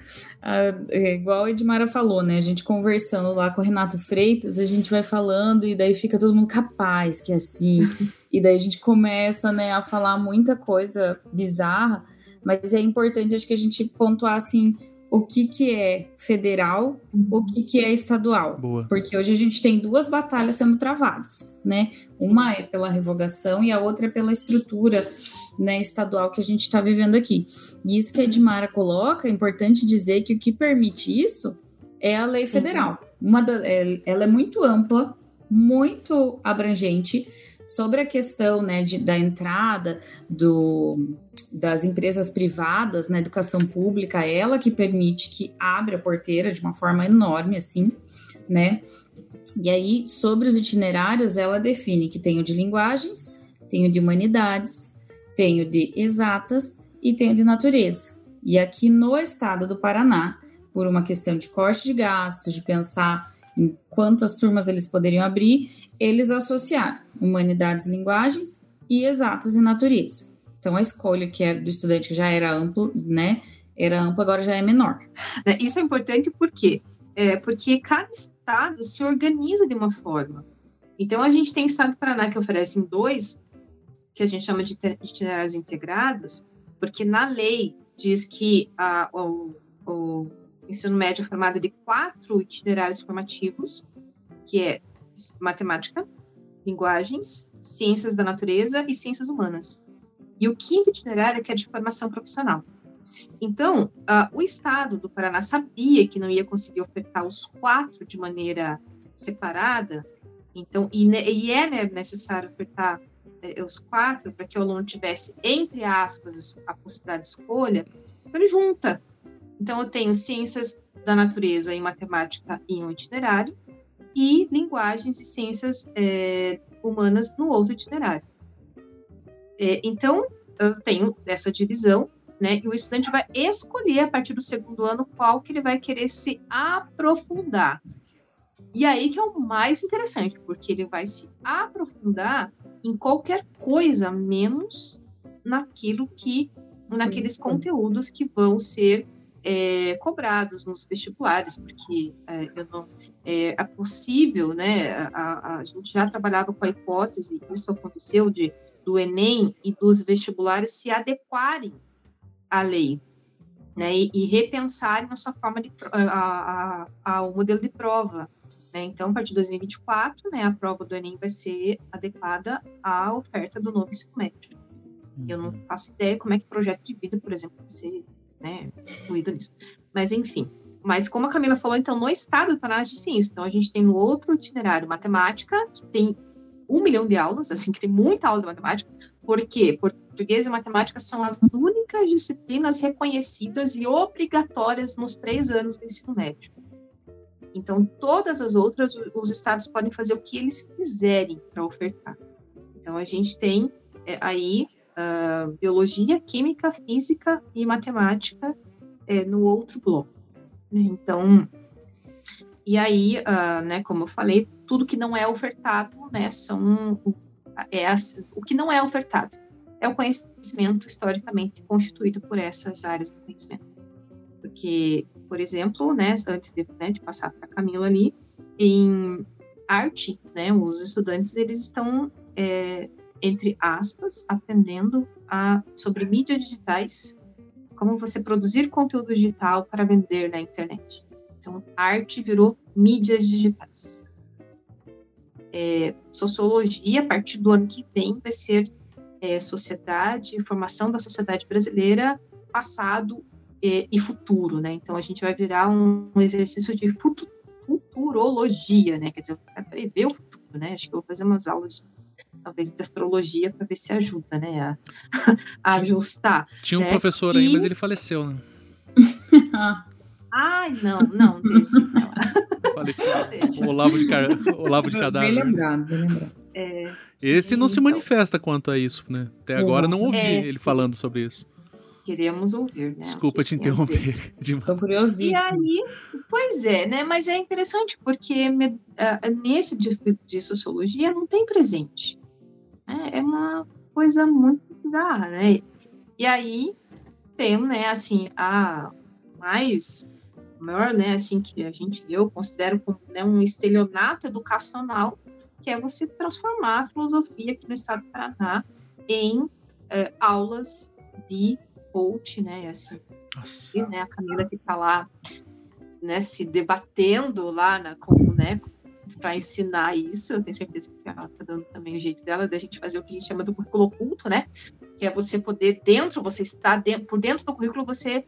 é igual a Edmara falou, né? A gente conversando lá com o Renato Freitas, a gente vai falando e daí fica todo mundo capaz, que é assim. e daí a gente começa, né, a falar muita coisa bizarra, mas é importante, acho que a gente pontuar assim o que, que é federal, o que, que é estadual. Boa. Porque hoje a gente tem duas batalhas sendo travadas, né? Uma é pela revogação e a outra é pela estrutura né, estadual que a gente está vivendo aqui. E isso que a Edmara coloca, é importante dizer que o que permite isso é a lei federal. Uma da, é, ela é muito ampla, muito abrangente sobre a questão né, de, da entrada do, das empresas privadas na educação pública, ela que permite que abra a porteira de uma forma enorme, assim, né? E aí, sobre os itinerários, ela define que tem o de linguagens, tem o de humanidades, tem o de exatas e tem o de natureza. E aqui no estado do Paraná, por uma questão de corte de gastos, de pensar em quantas turmas eles poderiam abrir, eles associaram humanidades, linguagens e exatas e natureza. Então, a escolha que era do estudante já era amplo, né, era ampla, agora já é menor. É, isso é importante por quê? É porque cada estado se organiza de uma forma. Então, a gente tem estado do Paraná que oferece dois, que a gente chama de itinerários integrados, porque na lei diz que a, o, o ensino médio é formado de quatro itinerários formativos, que é matemática, linguagens, ciências da natureza e ciências humanas e o quinto itinerário que é de formação profissional. Então, uh, o Estado do Paraná sabia que não ia conseguir ofertar os quatro de maneira separada, então, e, e é né, necessário ofertar eh, os quatro para que o aluno tivesse, entre aspas, a possibilidade de escolha, então ele junta. Então, eu tenho ciências da natureza e matemática em um itinerário, e linguagens e ciências eh, humanas no outro itinerário. É, então, eu tenho essa divisão, né? E o estudante vai escolher a partir do segundo ano qual que ele vai querer se aprofundar. E aí que é o mais interessante, porque ele vai se aprofundar em qualquer coisa, menos naquilo que, sim, naqueles sim. conteúdos que vão ser é, cobrados nos vestibulares, porque é, eu não, é, é possível, né? A, a, a, gente já trabalhava com a hipótese, isso aconteceu de do Enem e dos vestibulares se adequarem à lei, né, e, e repensarem a sua forma de a, a, ao modelo de prova. Né? Então, a partir de 2024, né, a prova do Enem vai ser adequada à oferta do novo ensino médio. Eu não faço ideia como é que o projeto de vida, por exemplo, vai ser né, incluído nisso. Mas, enfim. Mas, como a Camila falou, então, no estado do Paraná, a gente tem isso. Então, a gente tem no outro itinerário matemática, que tem um milhão de aulas, assim, que tem muita aula de matemática. Por quê? Português e matemática são as únicas disciplinas reconhecidas e obrigatórias nos três anos do ensino médio. Então, todas as outras, os estados podem fazer o que eles quiserem para ofertar. Então, a gente tem é, aí uh, biologia, química, física e matemática é, no outro bloco. Né? Então, e aí, uh, né, como eu falei, tudo que não é ofertado, né, são é as, o que não é ofertado é o conhecimento historicamente constituído por essas áreas do conhecimento. Porque, por exemplo, né, antes de, né, de passar para Camila ali, em arte, né, os estudantes eles estão é, entre aspas, aprendendo a, sobre mídias digitais, como você produzir conteúdo digital para vender na internet. Então, arte virou mídias digitais. É, sociologia, a partir do ano que vem, vai ser é, sociedade, formação da sociedade brasileira, passado é, e futuro, né? Então, a gente vai virar um, um exercício de futurologia, né? Quer dizer, vai prever o futuro, né? Acho que eu vou fazer umas aulas talvez de astrologia para ver se ajuda, né, a, a ajustar. Tinha um né? professor aí, mas ele faleceu, né? Ai, não, não, deixa. Faleceu. O Olavo de, car... Olavo de Cadáver. Bem lembrado, bem lembrado. É, Esse não se então. manifesta quanto a isso, né? Até agora não ouvi É. ele falando sobre isso. queremos ouvir, né? Desculpa te interromper. demais. Tô E curiosíssima. aí, pois é, né? Mas é interessante porque me- nesse de, de sociologia não tem presente. né? É uma coisa muito bizarra, né? E aí tem, né, assim, a mais maior, né, assim, que a gente, eu considero como né, um estelionato educacional, que é você transformar a filosofia aqui no estado do Paraná em eh, aulas de coach, né, assim, e, né, a Camila que está lá, né, se debatendo lá na como, né, para ensinar isso. Eu tenho certeza que ela está dando também o jeito dela da gente fazer o que a gente chama do currículo oculto, né, que é você poder dentro, você está dentro, por dentro do currículo você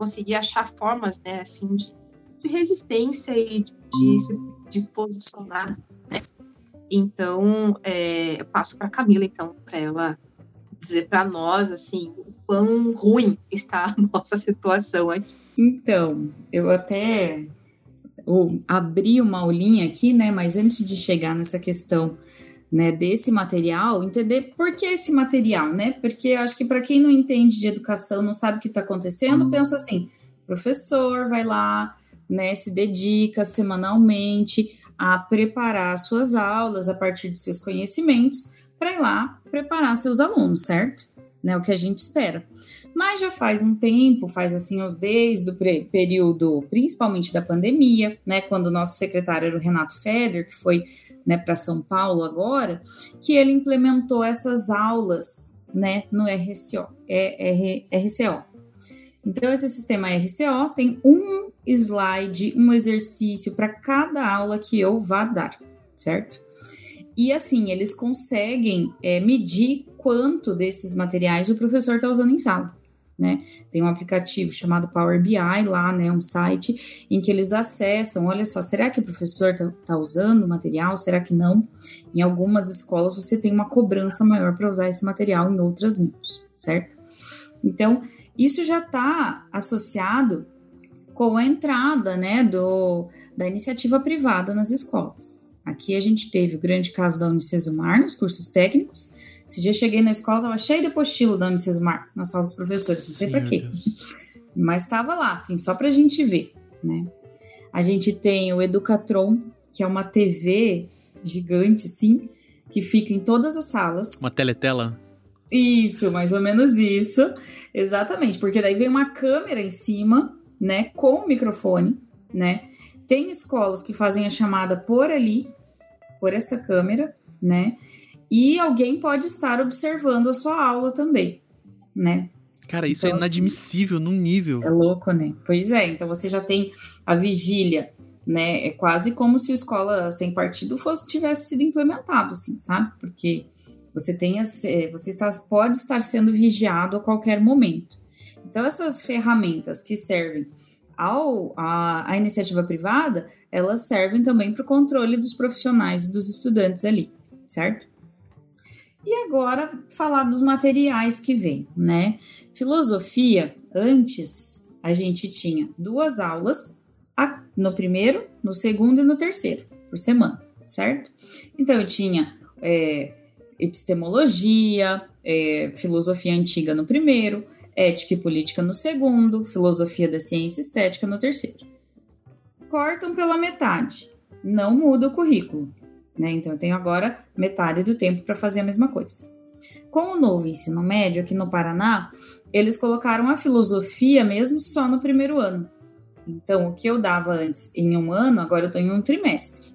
conseguir achar formas, né, assim, de, de resistência e de, se- de posicionar, né. Então, é, eu passo para Camila, então, para ela dizer para nós, assim, o quão ruim está a nossa situação aqui. Então, eu até eu abri uma aulinha aqui, né? Mas antes de chegar nessa questão né, desse material, entender por que esse material, né? Porque acho que para quem não entende de educação, não sabe o que está acontecendo, pensa assim: professor vai lá, né? Se dedica semanalmente a preparar suas aulas a partir de seus conhecimentos para ir lá preparar seus alunos, certo? Né, o que a gente espera. Mas já faz um tempo, faz assim, desde o período, principalmente da pandemia, né, quando o nosso secretário era o Renato Feder, que foi né, para São Paulo agora, que ele implementou essas aulas né, no RCO, é, R- RCO. Então, esse sistema RCO tem um slide, um exercício para cada aula que eu vá dar, certo? E assim, eles conseguem é, medir quanto desses materiais o professor está usando em sala. Né? Tem um aplicativo chamado Power BI lá, né, um site em que eles acessam, olha só, será que o professor está tá usando o material? Será que não? Em algumas escolas você tem uma cobrança maior para usar esse material, em outras não, certo? Então, isso já está associado com a entrada, né, do, da iniciativa privada nas escolas. Aqui a gente teve o grande caso da Unicesumar nos cursos técnicos. Esse dia eu cheguei na escola, estava cheio de apostilo da Unicesumar na sala dos professores, não sei para quê. Deus. Mas estava lá, assim, só para a gente ver, né? A gente tem o Educatron, que é uma TV gigante, assim, que fica em todas as salas. Uma teletela? Isso, mais ou menos isso. Exatamente, porque daí vem uma câmera em cima, né, com o microfone, né? Tem escolas que fazem a chamada por ali, por esta câmera, né? E alguém pode estar observando a sua aula também, né? Cara, isso Então, é inadmissível num nível. É louco, né? Pois é, então você já tem a vigília né? É quase como se a escola sem partido fosse tivesse sido implementado, assim, sabe? Porque você tem você está, pode estar sendo vigiado a qualquer momento. Então essas ferramentas que servem ao a, a iniciativa privada, elas servem também para o controle dos profissionais dos estudantes ali, certo? E agora falar dos materiais que vem, né? Filosofia, antes a gente tinha duas aulas no primeiro, no segundo e no terceiro, por semana, certo? Então eu tinha é, epistemologia, é, filosofia antiga no primeiro, ética e política no segundo, filosofia da ciência e estética no terceiro. Cortam pela metade, não muda o currículo, né? Então eu tenho agora metade do tempo para fazer a mesma coisa. Com o novo ensino médio aqui no Paraná, eles colocaram a filosofia mesmo só no primeiro ano. Então, o que eu dava antes em um ano, agora eu tô em um trimestre.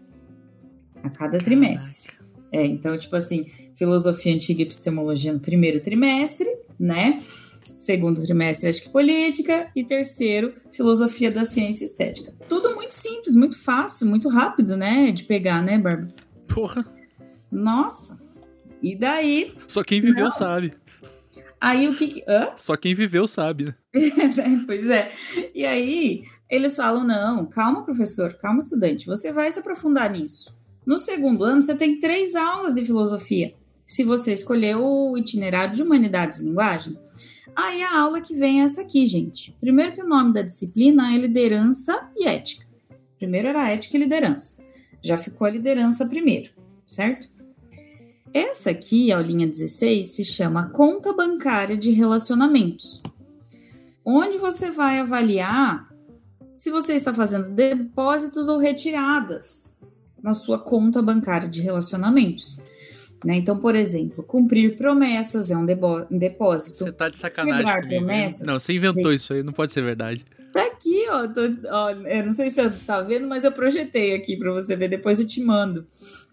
A cada Caraca. trimestre. É, então, tipo assim, filosofia antiga e epistemologia no primeiro trimestre, né? Segundo trimestre, ética e política. E terceiro, filosofia da ciência estética. Tudo muito simples, muito fácil, muito rápido, né? De pegar, né, Bárbara? Porra. Nossa. E daí. Só quem viveu não. sabe. Aí o que. que hã? Só quem viveu sabe. pois é. E aí, eles falam: não, calma, professor, calma, estudante, você vai se aprofundar nisso. No segundo ano, você tem três aulas de filosofia, se você escolher o itinerário de Humanidades e Linguagem. Aí a aula que vem é essa aqui, gente. Primeiro que o nome da disciplina é liderança e ética. Primeiro era ética e liderança. Já ficou a liderança primeiro, certo? Essa aqui, a aulinha 16, se chama Conta Bancária de Relacionamentos, onde você vai avaliar se você está fazendo depósitos ou retiradas na sua conta bancária de relacionamentos. Né? Então, por exemplo, cumprir promessas é um, depósito. Você tá de sacanagem Quebrar comigo. promessas. Não, você inventou isso aí, não pode ser verdade. Tá aqui, ó, tô, ó. Eu não sei se você tá vendo, mas eu projetei aqui para você ver, depois eu te mando.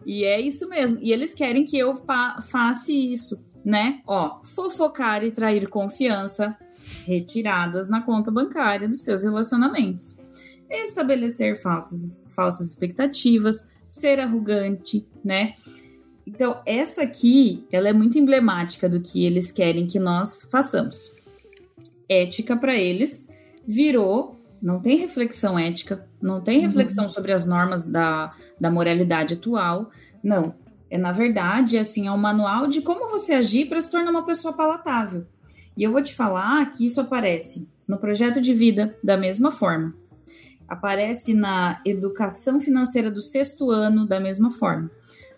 E é isso mesmo. E eles querem que eu fa faça isso, né? Ó, fofocar e trair confiança, retiradas na conta bancária dos seus relacionamentos. Estabelecer falsas, falsas expectativas, ser arrogante, né? Então, essa aqui, ela é muito emblemática do que eles querem que nós façamos. Ética para eles virou, não tem reflexão ética, não tem uhum. reflexão uhum. sobre as normas da, da moralidade atual, não. É, na verdade, assim, é um manual de como você agir para se tornar uma pessoa palatável. E eu vou te falar que isso aparece no projeto de vida da mesma forma. Aparece na educação financeira do sexto ano da mesma forma.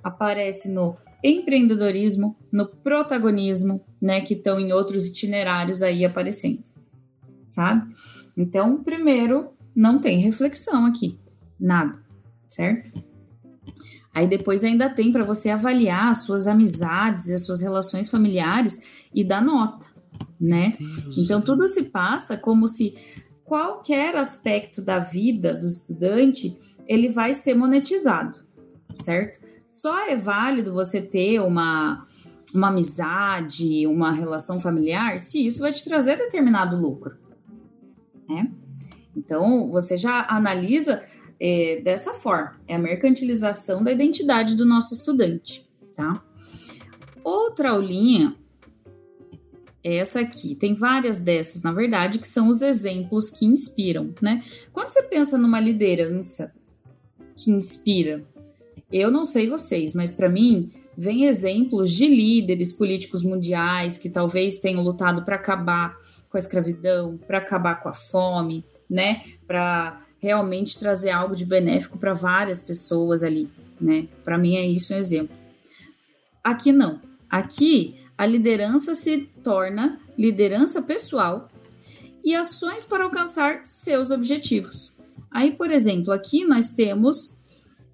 Aparece no empreendedorismo, no protagonismo, né, que estão em outros itinerários aí aparecendo. Sabe? Então, primeiro, não tem reflexão aqui, nada, certo? Aí depois ainda tem para você avaliar as suas amizades, as suas relações familiares e dar nota né? Deus então tudo se passa como se qualquer aspecto da vida do estudante ele vai ser monetizado, certo? Só é válido você ter uma uma amizade, uma relação familiar, se isso vai te trazer determinado lucro, né? Então você já analisa é, dessa forma, é a mercantilização da identidade do nosso estudante, tá? Outra aulinha é essa aqui. Tem várias dessas, na verdade, que são os exemplos que inspiram, né? Quando você pensa numa liderança que inspira, eu não sei vocês, mas para mim vem exemplos de líderes políticos mundiais que talvez tenham lutado para acabar com a escravidão, para acabar com a fome, né? Para realmente trazer algo de benéfico para várias pessoas ali, né? Para mim é isso um exemplo. Aqui não. Aqui a liderança se torna liderança pessoal e ações para alcançar seus objetivos. Aí, por exemplo, aqui nós temos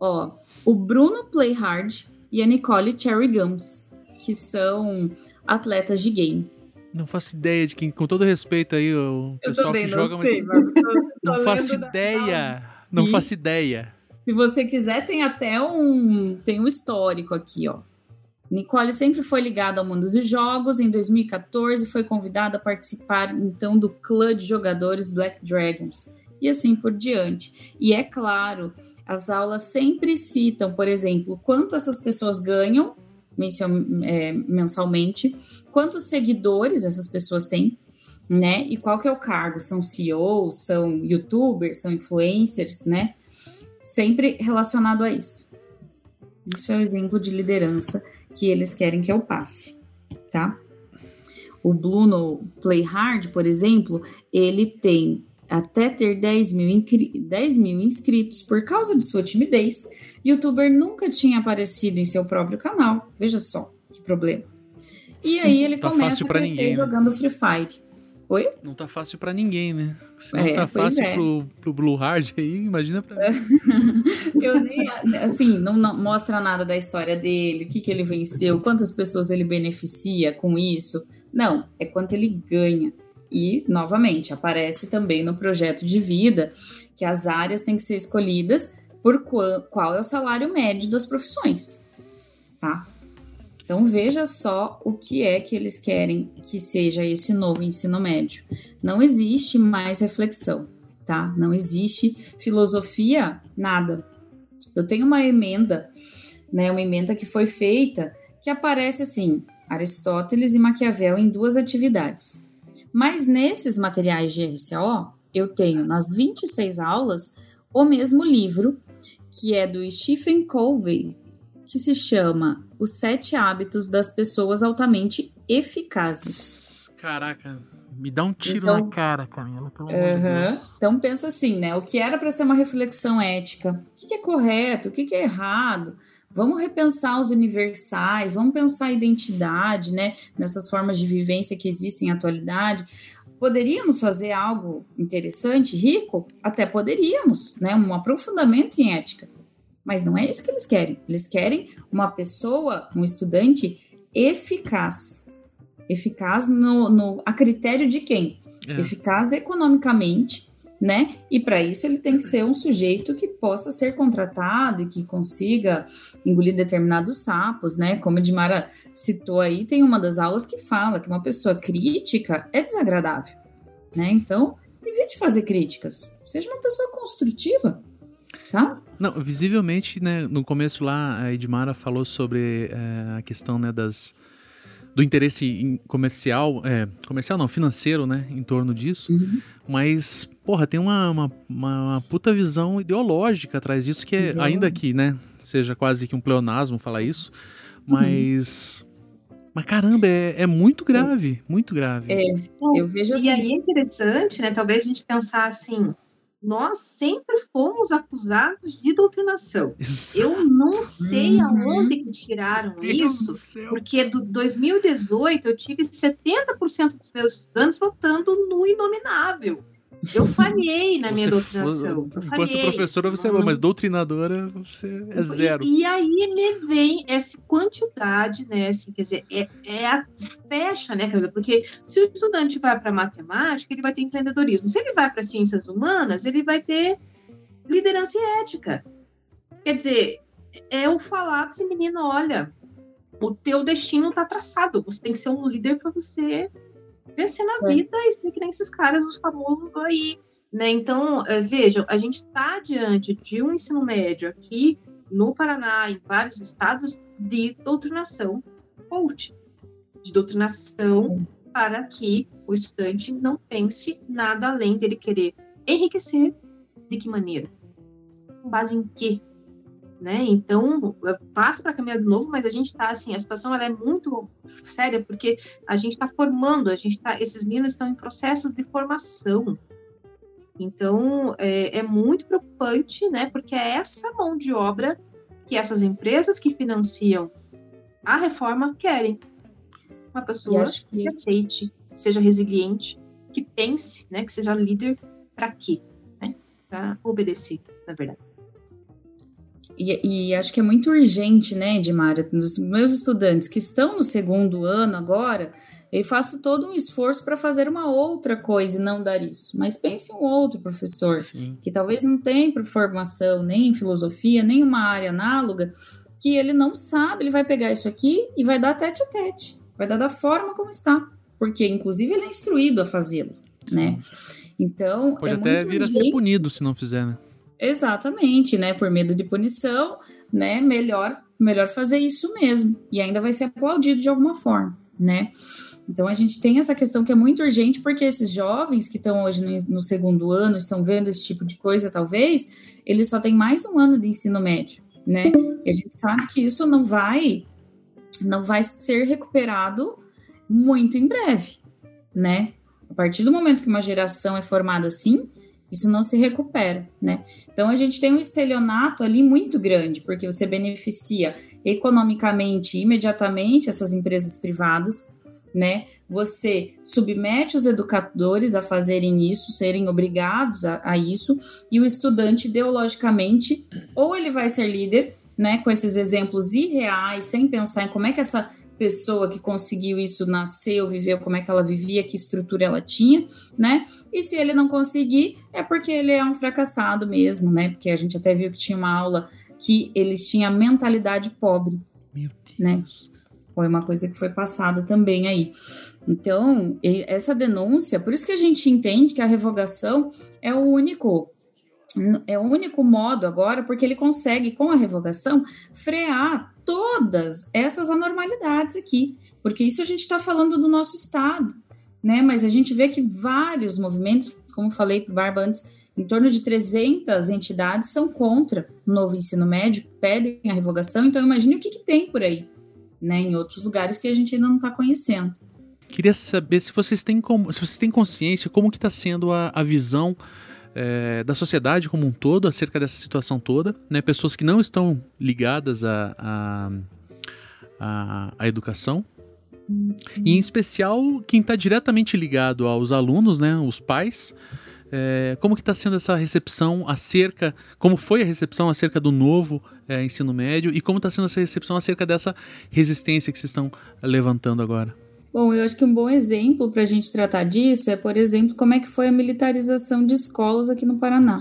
ó, o Bruno Playhard e a Nicole Cherry Gums, que são atletas de game. Não faço ideia de quem, com todo respeito aí, o pessoal que joga. Não, sei, mas tô não faço ideia. Não e, faço ideia. Se você quiser, tem até um, tem um histórico aqui, ó. Nicole sempre foi ligada ao mundo dos jogos. Em 2014, foi convidada a participar então do clã de jogadores Black Dragons, e assim por diante. E é claro, as aulas sempre citam, por exemplo, quanto essas pessoas ganham mensalmente, quantos seguidores essas pessoas têm, né? E qual que é o cargo? São CEOs, são YouTubers, são influencers, né? Sempre relacionado a isso. Isso é o exemplo de liderança que eles querem que eu passe, tá? O Bruno Play Hard, por exemplo, ele tem até ter 10 mil, 10 mil inscritos por causa de sua timidez. Youtuber nunca tinha aparecido em seu próprio canal. Veja só que problema. E aí ele tá começa a crescer ninguém, né? jogando Free Fire. Oi? Não tá fácil para ninguém, né? Se não é, tá fácil é. pro, pro Blue Hard aí, imagina pra Eu nem, assim, não, não, mostra nada da história dele, o que, que ele venceu, quantas pessoas ele beneficia com isso. Não, é quanto ele ganha. E, novamente, aparece também no projeto de vida que as áreas têm que ser escolhidas por qual, qual é o salário médio das profissões, tá? Então veja só o que é que eles querem que seja esse novo ensino médio. Não existe mais reflexão, tá? Não existe filosofia, nada. Eu tenho uma emenda, né, uma emenda que foi feita que aparece assim: Aristóteles e Maquiavel em duas atividades. Mas nesses materiais de RCO, eu tenho nas 26 aulas o mesmo livro, que é do Stephen Covey, que se chama Os Sete Hábitos das Pessoas Altamente Eficazes. Caraca, me dá um tiro então, na cara, Camila, pelo uh -huh. amor de Deus. Então pensa assim, né? O que era para ser uma reflexão ética, o que, é correto, o que, que é errado, Vamos repensar os universais, vamos pensar a identidade, né? Nessas formas de vivência que existem na atualidade. Poderíamos fazer algo interessante, rico? Até poderíamos, né? Um aprofundamento em ética. Mas não é isso que eles querem. Eles querem uma pessoa, um estudante eficaz. Eficaz no, no a critério de quem? É. Eficaz economicamente, né? E para isso ele tem que ser um sujeito que possa ser contratado e que consiga engolir determinados sapos, né? Como a Dimara citou aí, tem uma das aulas que fala que uma pessoa crítica é desagradável, né? Então, evite fazer críticas, seja uma pessoa construtiva, sabe? Não, visivelmente, né, no começo lá, a Edmara falou sobre é, a questão, né, das do interesse comercial, é, comercial não, financeiro, né, em torno disso. Uhum. Mas, porra, tem uma, uma, uma, puta visão ideológica atrás disso, que é, ainda que, né, seja quase que um pleonasmo falar isso, mas... Uhum. Mas caramba, é, é muito grave, muito grave. É, eu vejo assim. E aí é interessante, né? Talvez a gente pensar assim, nós sempre fomos acusados de doutrinação. Exato. Eu não sei uhum. aonde que tiraram Deus isso, porque do 2018 eu tive 70% dos meus estudantes votando no inominável. Eu falhei na minha doutrinação. For, enquanto professora você é boa, mas doutrinadora você é zero. E, e, aí me vem essa quantidade, né? Assim, quer dizer, é, é a fecha, né, Porque se o estudante vai para matemática, ele vai ter empreendedorismo. Se ele vai para ciências humanas, ele vai ter liderança e ética. Quer dizer, é o falar para esse menino, olha, o teu destino está traçado. Você tem que ser um líder para você vencer na é. vida e ser que nem esses caras, os famosos aí. Né? Então, é, vejam, a gente está diante de um ensino médio aqui no Paraná, em vários estados, de doutrinação coach, de doutrinação para que o estudante não pense nada além dele querer enriquecer. De que maneira? Com base em quê? Né? Então, passo para caminhar de novo, mas a gente está assim, a situação ela é muito séria porque a gente está formando, a gente tá, esses meninos estão em processos de formação. Então, é, é, muito preocupante, né? Porque é essa mão de obra que essas empresas que financiam a reforma querem. Uma pessoa que... que aceite, que seja resiliente, que pense, né? Que seja líder para quê? Né? Para obedecer, na verdade. E, e, acho que é muito urgente, né, Edmara? Os meus estudantes que estão no segundo ano agora, eu faço todo um esforço para fazer uma outra coisa e não dar isso. Mas pense um outro professor Sim. que talvez não tenha formação nem em filosofia, nem uma área análoga, que ele não sabe, ele vai pegar isso aqui e vai dar tete a tete, vai dar da forma como está, porque inclusive ele é instruído a fazê-lo. né? Então, Pode é até vir a ser punido se não fizer, né? Exatamente, né? Por medo de punição, né? Melhor, melhor fazer isso mesmo. E ainda vai ser aplaudido de alguma forma, né? Então a gente tem essa questão que é muito urgente, porque esses jovens que estão hoje no, segundo ano, estão vendo esse tipo de coisa, talvez, eles só têm mais um ano de ensino médio, né? E a gente sabe que isso não vai, não vai ser recuperado muito em breve, né? A partir do momento que uma geração é formada assim, isso não se recupera, né? Então a gente tem um estelionato ali muito grande, porque você beneficia economicamente, imediatamente essas empresas privadas, né? Você submete os educadores a fazerem isso, serem obrigados a, a isso, e o estudante ideologicamente, ou ele vai ser líder, né? Com esses exemplos irreais, sem pensar em como é que essa pessoa que conseguiu isso nasceu, viveu, como é que ela vivia, que estrutura ela tinha, né? E se ele não conseguir, é porque ele é um fracassado mesmo, né? Porque a gente até viu que tinha uma aula que eles tinham mentalidade pobre, Meu Deus. Né? foi uma coisa que foi passada também aí. Então, essa denúncia, por isso que a gente entende que a revogação é o único é o único modo agora, porque ele consegue, com a revogação, frear todas essas anormalidades aqui. Porque isso a gente está falando do nosso Estado, né? Mas a gente vê que vários movimentos, como falei para o Barba antes, em torno de 300 entidades são contra o novo ensino médio, pedem a revogação. Então, imagine o que, que tem por aí, né? Em outros lugares que a gente ainda não está conhecendo. Queria saber se vocês têm, como, se vocês têm consciência como que está sendo a, a visão é, da sociedade como um todo acerca dessa situação toda, né? Pessoas que não estão ligadas à a, a, a, educação. E em especial quem está diretamente ligado aos alunos, né? Os pais. É, como que está sendo essa recepção acerca, como foi a recepção acerca do novo é, ensino médio e como está sendo essa recepção acerca dessa resistência que vocês estão levantando agora? Bom, eu acho que um bom exemplo para a gente tratar disso é, por exemplo, como é que foi a militarização de escolas aqui no Paraná.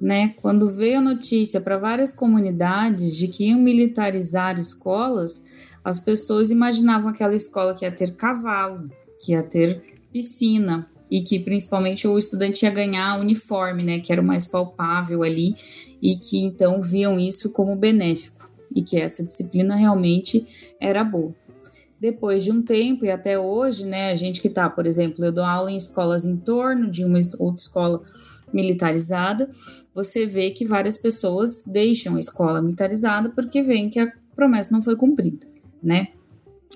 Né? Quando veio a notícia para várias comunidades de que iam militarizar escolas, as pessoas imaginavam aquela escola que ia ter cavalo, que ia ter piscina e que principalmente o estudante ia ganhar uniforme, né, que era o mais palpável ali e que então viam isso como benéfico e que essa disciplina realmente era boa depois de um tempo e até hoje, né, a gente que está, por exemplo, eu dou aula em escolas em torno de uma outra escola militarizada, você vê que várias pessoas deixam a escola militarizada porque veem que a promessa não foi cumprida, né?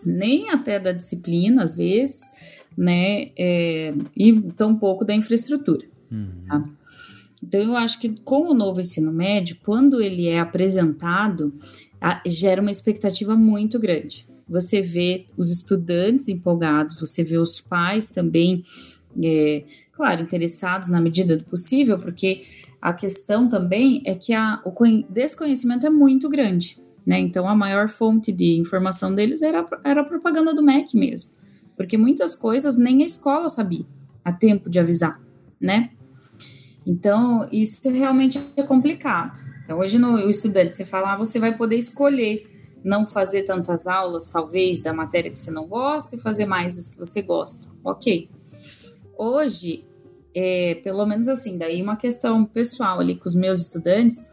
Nem até da disciplina, às vezes, né, é, e tão pouco da infraestrutura, uhum. tá? Então, eu acho que com o novo ensino médio, quando ele é apresentado, a, gera uma expectativa muito grande você vê os estudantes empolgados, você vê os pais também, é, claro, interessados na medida do possível, porque a questão também é que a, o desconhecimento é muito grande, né? Então a maior fonte de informação deles era, era a propaganda do MEC mesmo, porque muitas coisas nem a escola sabia a tempo de avisar, né? Então isso realmente é complicado. Então hoje no, o estudante, você fala, ah, você vai poder escolher não fazer tantas aulas, talvez, da matéria que você não gosta e fazer mais das que você gosta. Ok. Hoje, é, pelo menos assim, daí uma questão pessoal ali com os meus estudantes,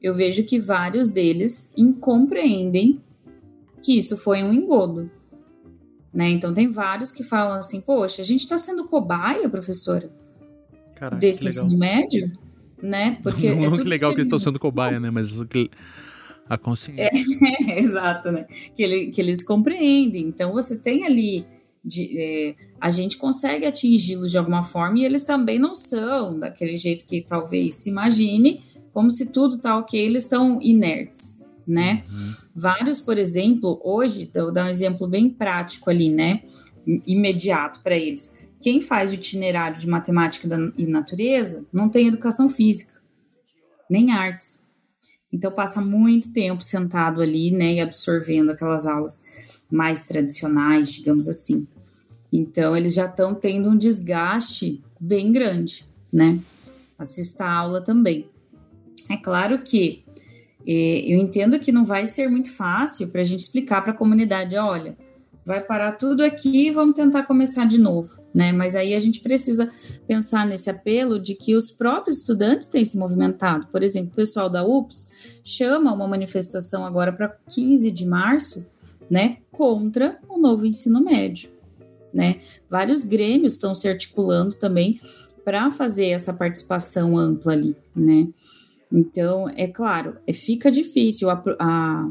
eu vejo que vários deles incompreendem que isso foi um engodo. Né? Então, tem vários que falam assim, poxa, a gente está sendo cobaia, professora, Caraca, desse ensino médio, né? Porque não, é que legal que eles estão sendo cobaia, né? Mas a consciência. É, exato, né? Que, ele, que eles compreendem. Então, você tem ali. De, é, a gente consegue atingi-los de alguma forma e eles também não são daquele jeito que talvez se imagine, como se tudo tá ok, eles estão inertes, né? Uhum. Vários, por exemplo, hoje, vou dar um exemplo bem prático ali, né? Imediato para eles. Quem faz o itinerário de matemática e natureza não tem educação física, nem artes. Então passa muito tempo sentado ali, né, e absorvendo aquelas aulas mais tradicionais, digamos assim. Então eles já estão tendo um desgaste bem grande, né? Assista a aula também. É claro que é, eu entendo que não vai ser muito fácil para a gente explicar para a comunidade, olha, vai parar tudo aqui e vamos tentar começar de novo, né? Mas aí a gente precisa pensar nesse apelo de que os próprios estudantes têm se movimentado. Por exemplo, o pessoal da UPS chama uma manifestação agora para 15 de março, né, contra o novo ensino médio, né? Vários grêmios estão se articulando também para fazer essa participação ampla ali, né? Então, é claro, é, fica difícil a, a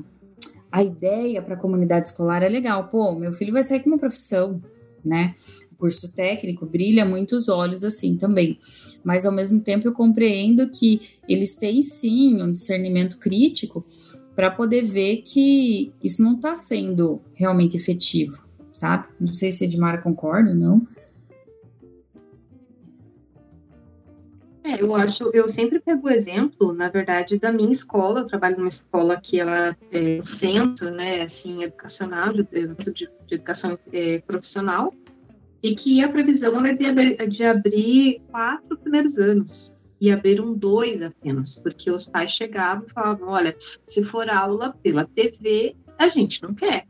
a ideia para a comunidade escolar é legal. Pô, meu filho vai sair com uma profissão, né? Curso técnico brilha muitos olhos assim também. Mas ao mesmo tempo eu compreendo que eles têm sim um discernimento crítico para poder ver que isso não está sendo realmente efetivo, sabe? Não sei se a Edmara concorda ou não. É, eu acho, eu sempre pego o exemplo, na verdade, da minha escola. Eu trabalho numa escola que ela é centro, né, assim, educacional, de, de, de educação é, profissional, e que a previsão é de, de abrir quatro primeiros anos e abriram dois apenas, porque os pais chegavam e falavam, olha, se for aula pela TV, a gente não quer.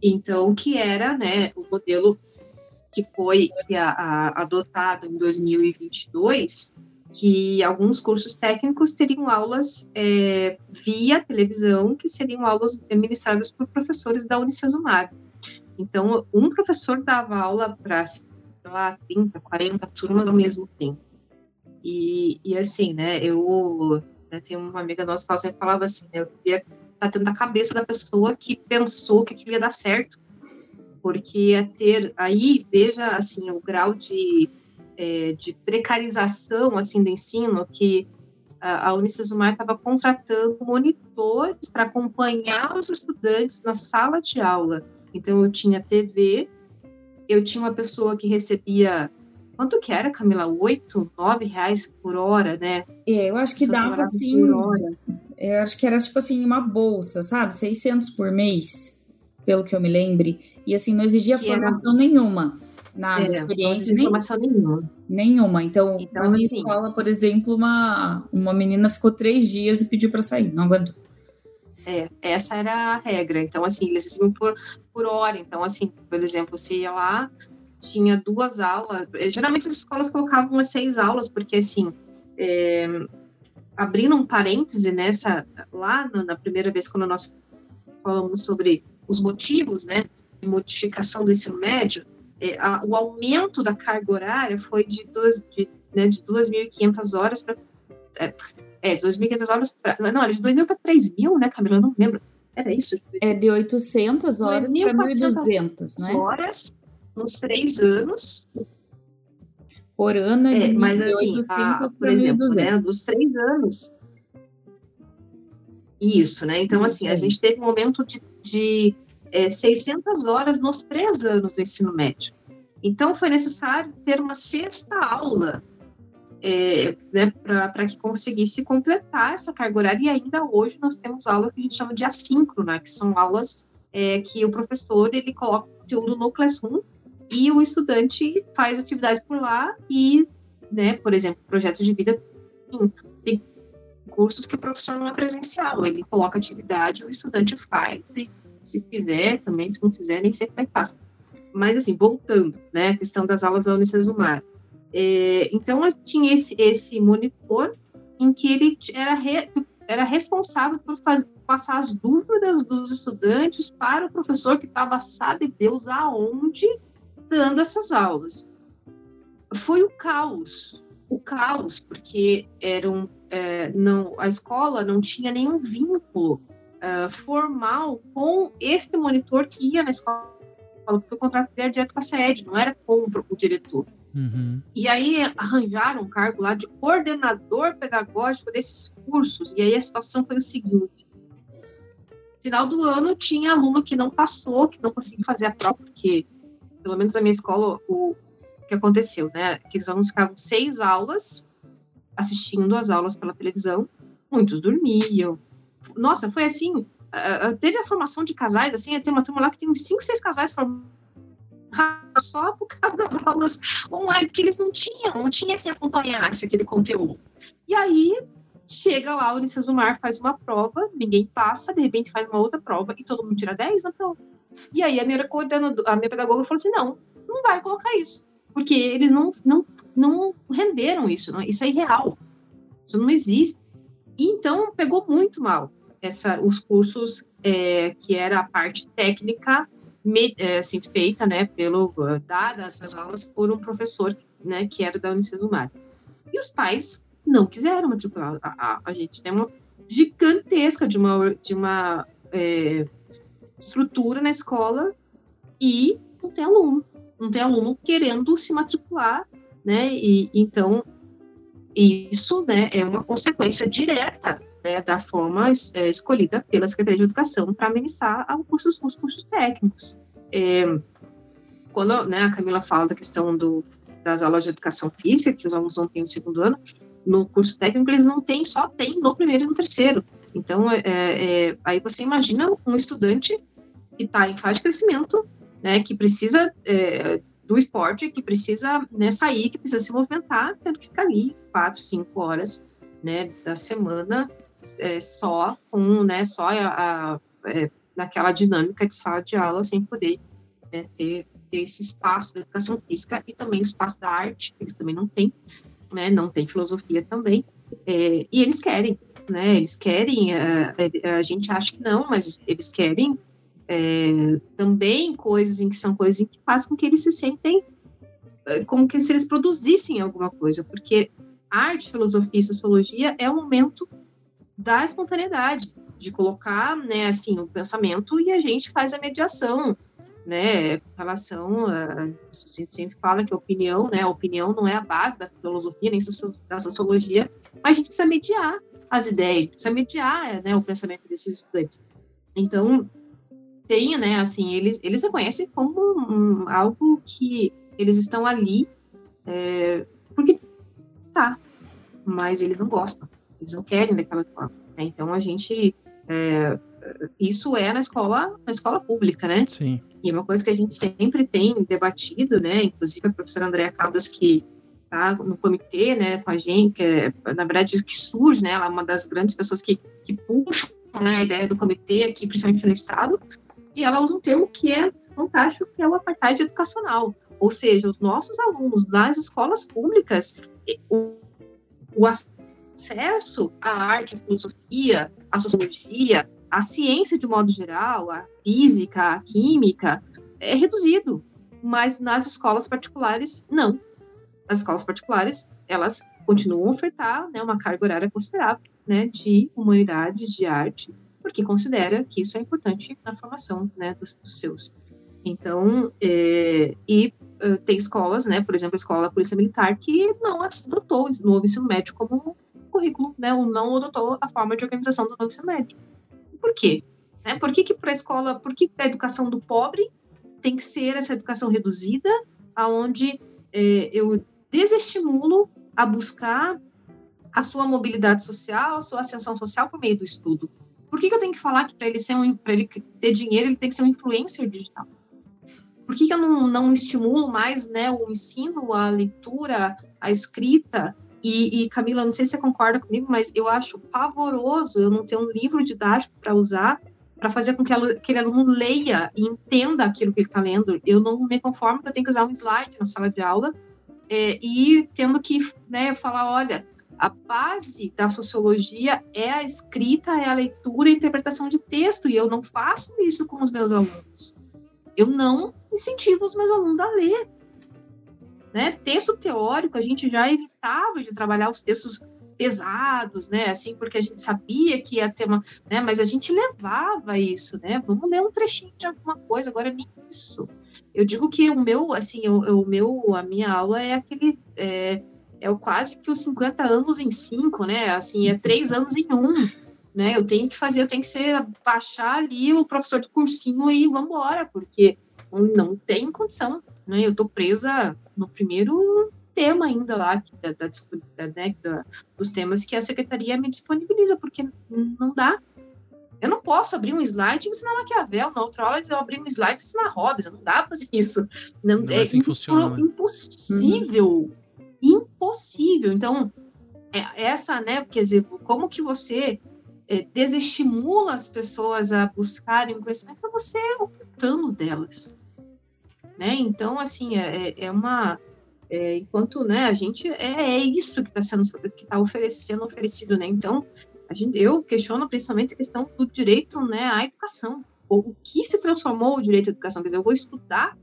Então, que era, né, o modelo que foi a, a, adotado em 2022 que alguns cursos técnicos teriam aulas é, via televisão, que seriam aulas ministradas por professores da Unicesumar. Então, um professor dava aula para, sei lá, 30, 40 turmas ao mesmo tempo. E, e assim, né, eu né, tenho uma amiga nossa que ela sempre falava assim, né, eu queria estar dentro da cabeça da pessoa que pensou que aquilo ia dar certo. Porque ia ter, aí, veja, assim, o grau de é, de precarização assim do ensino que a, Unicesumar estava contratando monitores para acompanhar os estudantes na sala de aula. Então eu tinha TV, eu tinha uma pessoa que recebia quanto que era, Camila? Oito, nove reais por hora, né? É, eu acho que dava assim. Eu acho que era tipo assim uma bolsa, sabe? 600 por mês, pelo que eu me lembre. E assim não exigia que formação era... nenhuma na é, experiência. Não informação nenhuma. Nenhuma. Então, então na minha assim, escola, por exemplo, uma, uma menina ficou três dias e pediu para sair, não aguentou. É, essa era a regra. Então, assim, eles iam por, por hora. Então, assim, por exemplo, você ia lá, tinha duas aulas. Geralmente as escolas colocavam umas seis aulas, porque, assim, é, abrindo um parêntese nessa, lá na, na primeira vez, quando nós falamos sobre os motivos, né, de modificação do ensino médio, é, a, o aumento da carga horária foi de, duas, de, né, de 2.500 horas para. É, é 2.500 horas para. Não, era de 2.000 para 3.000, né, Camila? Eu não lembro. Era isso? É de 800 horas para 1.200, né? horas nos três anos. Por ano é, de, é, mas, de 800 assim, para 1.200. Né, dos três anos. Isso, né? Então, isso assim, aí. a gente teve um aumento de, de é, 600 horas nos três anos do ensino médio. Então, foi necessário ter uma sexta aula é, né, para que conseguisse completar essa carga horária. E ainda hoje nós temos aulas que a gente chama de assíncrona, que são aulas é, que o professor ele coloca o conteúdo no Classroom e o estudante faz atividade por lá e, né, por exemplo, projetos de vida tem cursos que o professor não é presencial, ele coloca atividade, o estudante faz e se fizer também, se não fizer, nem sempre vai fácil. Mas, assim, voltando, né, a questão das aulas da Unicesumar. É, então, tinha esse, esse monitor em que ele era, re, era responsável por fazer, passar as dúvidas dos estudantes para o professor que estava, sabe Deus aonde, dando essas aulas. Foi o caos, o caos, porque eram, é, não, a escola não tinha nenhum vínculo uh, formal com este monitor que ia na escola, porque o contrato era direto com a sede, não era com o diretor. Uhum. E aí arranjaram um cargo lá de coordenador pedagógico desses cursos. E aí a situação foi o seguinte: final do ano tinha aluno que não passou, que não conseguiu fazer a prova, porque, pelo menos na minha escola, o que aconteceu, né? Que os alunos ficavam seis aulas assistindo as aulas pela televisão, muitos dormiam, nossa, foi assim. Uh, teve a formação de casais, assim, tem uma turma lá que tem uns 5, 6 casais formados só por causa das aulas online, que eles não tinham, não tinha quem acompanhasse aquele conteúdo. E aí, chega lá, o Unicesumar faz uma prova, ninguém passa, de repente faz uma outra prova e todo mundo tira 10 na prova. E aí a minha a minha pedagoga falou assim: não, não vai colocar isso. Porque eles não, não, não renderam isso, não, isso é irreal. Isso não existe. E então pegou muito mal essa, os cursos é, que era a parte técnica me, é, assim, feita, né, pelo dadas essas aulas por um professor, né, que era da Unicesumar. E os pais não quiseram matricular. A, a, a gente tem uma gigantesca de uma de uma é, estrutura na escola e não tem aluno, não tem aluno querendo se matricular, né? E então isso, né, é uma consequência direta né, da forma é, escolhida pela Secretaria de Educação para amenizar os cursos, os cursos técnicos. É, quando né, a Camila fala da questão do, das aulas de educação física, que os alunos não têm no segundo ano, no curso técnico eles não têm, só têm no primeiro e no terceiro. Então, é, é, aí você imagina um estudante que está em fase de crescimento, né, que precisa é, do esporte, que precisa né, sair, que precisa se movimentar, tendo que ficar ali quatro, cinco horas né, da semana é, só com, né, só a, a é, naquela dinâmica de sala de aula, sem poder né, ter, ter esse espaço da educação física e também o espaço da arte, que eles também não têm, né, não tem filosofia também, é, e eles querem, né, eles querem, a, é, é, a, gente acha que não, mas eles querem é, também coisas em que são coisas em que fazem com que eles se sentem como que se eles produzissem alguma coisa, porque arte, filosofia e sociologia é o momento da espontaneidade, de colocar, né, assim, o pensamento e a gente faz a mediação, né, relação a, a gente sempre fala que a opinião, né, a opinião não é a base da filosofia nem da sociologia, mas a gente precisa mediar as ideias, precisa mediar, né, o pensamento desses estudantes. Então, tem, né, assim, eles, eles reconhecem como um, algo que eles estão ali é, porque tá, mas eles não gostam eles não querem daquela forma. Né? Então a gente é, isso é na escola na escola pública, né? Sim. E é uma coisa que a gente sempre tem debatido, né? Inclusive a professora Andréa Caldas que está no comitê, né, com a gente, que é, na verdade que surge, né? Ela é uma das grandes pessoas que, que puxam né, a ideia do comitê aqui, principalmente no estado. E ela usa um termo que é fantástico, que é o apartheid educacional. Ou seja, os nossos alunos das escolas públicas, o, o acesso à arte, à filosofia, à sociologia, à ciência de modo geral, à física, à química, é reduzido. Mas nas escolas particulares, não. As escolas particulares, elas continuam a ofertar né, uma carga horária considerável né, de humanidades, de arte, porque considera que isso é importante na formação né, dos, dos seus. Então, é, e tem escolas, né, por exemplo, a Escola Polícia Militar, que não adotou o novo ensino médio como currículo, né, ou não adotou a forma de organização do novo ensino médio. Por quê? Né, por que, que para a escola, por que a educação do pobre tem que ser essa educação reduzida, aonde é, eu desestimulo a buscar a sua mobilidade social, a sua ascensão social por meio do estudo? Por que, que eu tenho que falar que para ele, ser um, ele ter dinheiro, ele tem que ser um influencer digital? Por que, que eu não, não estimulo mais né, o ensino, a leitura, a escrita, e, e, Camila, não sei se você concorda comigo, mas eu acho pavoroso eu não ter um livro didático para usar para fazer com que aquele aluno leia e entenda aquilo que ele está lendo. Eu não me conformo que eu tenho que usar um slide na sala de aula é, e tendo que né, falar, olha, a base da sociologia é a escrita, é a leitura e a interpretação de texto, e eu não faço isso com os meus alunos. Eu não incentivo os meus alunos a ler. Né? Texto teórico, a gente já evitava de trabalhar os textos pesados, né? Assim, porque a gente sabia que ia ter uma, né? Mas a gente levava isso, né? Vamos ler um trechinho de alguma coisa, agora nem isso. Eu digo que o meu, assim, o, o meu, a minha aula é aquele, é, é quase que os 50 anos em cinco, né? Assim, é três anos em um, né? Eu tenho que fazer, eu tenho que ser, baixar ali o professor do cursinho e vamos embora, porque não tem condição, né? Eu tô presa no primeiro tema ainda lá, da, da, da, né, da, dos temas que a secretaria me disponibiliza, porque não dá. Eu não posso abrir um slide e ensinar Maquiavel, na outra aula eu abrir um slide e ensinar Hobbes, não dá para fazer isso. Não, não é, é assim funciona, né? impossível, impossível. Então, é, essa, né, quer dizer, como que você é, desestimula as pessoas a buscarem conhecimento, você desfrutando delas. Né? Então, assim, é, é, é uma. É, enquanto né, a gente. É, é isso que está sendo que está oferecendo, oferecido. Né? Então, a gente, eu questiono principalmente a questão do direito né, à educação. O, que se transformou o direito à educação? Quer dizer, eu vou estudar,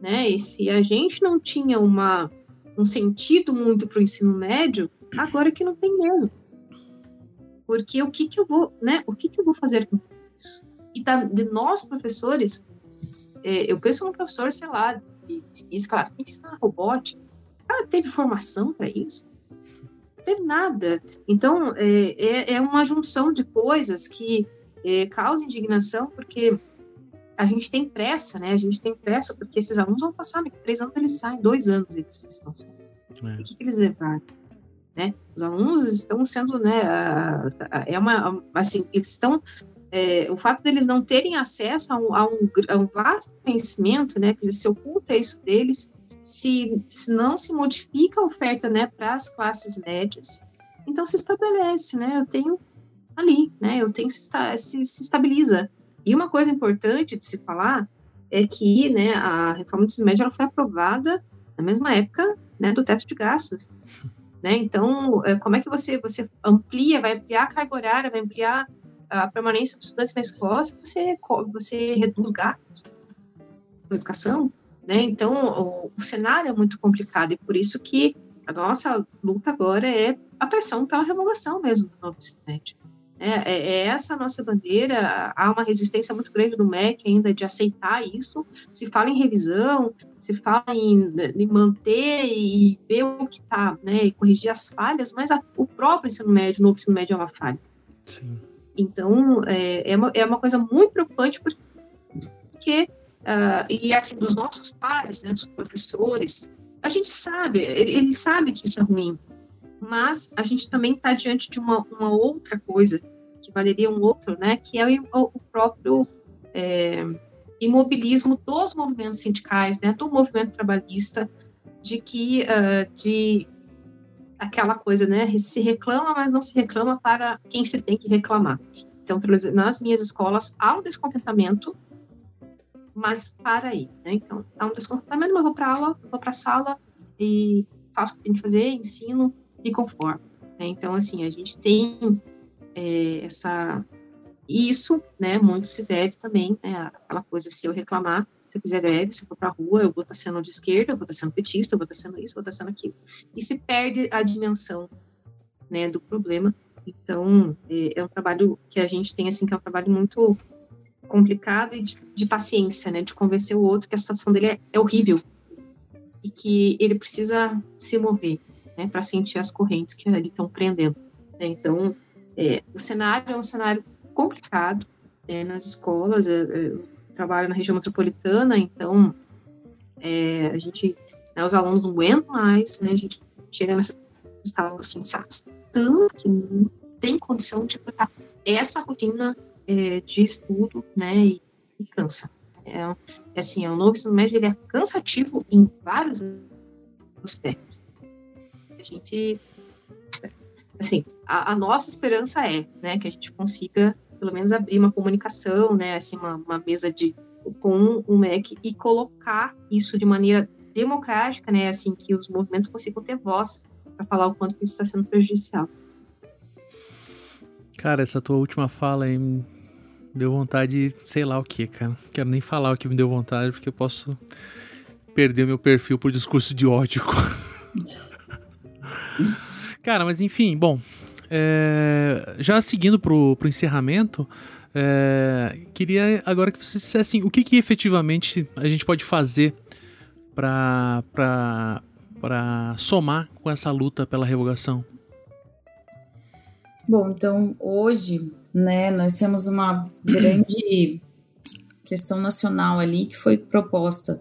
né? E se a gente não tinha uma, um sentido muito para o ensino médio, agora que não tem mesmo. Porque o que, que eu vou, né? O que, que eu vou fazer com isso? E da, de nós, professores, é, eu penso num professor, sei lá, de, de física, lá, que ensinar robótica. O cara teve formação para isso? Não teve nada. Então, é, é, é, uma junção de coisas que é, causa indignação, porque a gente tem pressa, né? A gente tem pressa, porque esses alunos vão passar, três anos eles saem, dois anos eles estão saindo. É. O que, que eles levaram? Né? Os alunos estão sendo, né, é uma, assim, eles estão é, o fato deles não terem acesso a um, a um, a um vasto conhecimento, né, quer dizer, se oculta isso deles, se, se não se modifica a oferta, né, para as classes médias, então se estabelece, né, eu tenho ali, né, eu tenho se, se, se estabiliza. E uma coisa importante de se falar é que, né, a reforma do ensino médio ela foi aprovada na mesma época, né, do teto de gastos. Né? Então, é, como é que você, você amplia, vai ampliar a carga horária, vai ampliar a permanência dos estudantes na escola se você, você reduz gastos com educação, né? Então, o, o, cenário é muito complicado e por isso que a nossa luta agora é a pressão pela revogação mesmo do novo ensino médio. É, é, é, essa a nossa bandeira. Há uma resistência muito grande do MEC ainda de aceitar isso. Se fala em revisão, se fala em, em manter e ver o que está, né, e corrigir as falhas, mas a, o próprio ensino médio, o novo ensino médio é uma falha. Sim. Então, é, é, uma, é uma coisa muito preocupante porque, uh, e assim, dos nossos pais, né, dos professores, a gente sabe, ele, ele sabe que isso é ruim, mas a gente também está diante de uma, uma outra coisa, que valeria um outro, né, que é o, o próprio é, imobilismo dos movimentos sindicais, né, do movimento trabalhista, de que, uh, de aquela coisa, né? Se reclama, mas não se reclama para quem se tem que reclamar. Então, nas minhas escolas, há um descontentamento, mas para aí, né? Então, há um descontentamento, mas vou para aula, vou para a sala e faço o que tem que fazer, ensino e conformo. Né? Então, assim, a gente tem é, essa... Isso, né, muito se deve também, né, aquela coisa, se eu reclamar, se eu fizer greve, se eu for para a rua, eu vou estar sendo de esquerda, eu vou estar sendo petista, eu vou estar sendo isso, eu vou estar sendo aquilo. E se perde a dimensão né, do problema. Então, é, é, um trabalho que a gente tem, assim, que é um trabalho muito complicado e de, de paciência, né, de convencer o outro que a situação dele é, é horrível e que ele precisa se mover, né, para sentir as correntes que ali estão prendendo. Né? Então, é, o cenário é um cenário complicado né, nas escolas. É, é trabalho na região metropolitana, então é, a gente, né, os alunos não aguentam mais, né, a gente chega nessa estado assim, tanto que não tem condição de botar essa rotina é, de estudo, né, e, e cansa. É, é, assim, o novo ensino médio ele é cansativo em vários aspectos. A gente, assim, a, a nossa esperança é, né, que a gente consiga pelo menos abrir uma comunicação, né, assim, uma, uma mesa de com o MEC e colocar isso de maneira democrática, né, assim, que os movimentos consigam ter voz para falar o quanto isso está sendo prejudicial. Cara, essa tua última fala aí deu vontade, sei lá o que, cara. Quero nem falar o que me deu vontade, porque eu posso perder meu perfil por discurso de ódio. cara, mas enfim, bom, é, já seguindo pro, pro encerramento, é, queria agora que você dissesse assim, o que, que efetivamente a gente pode fazer para somar com essa luta pela revogação? Bom, então hoje, né, nós temos uma grande questão nacional ali que foi proposta,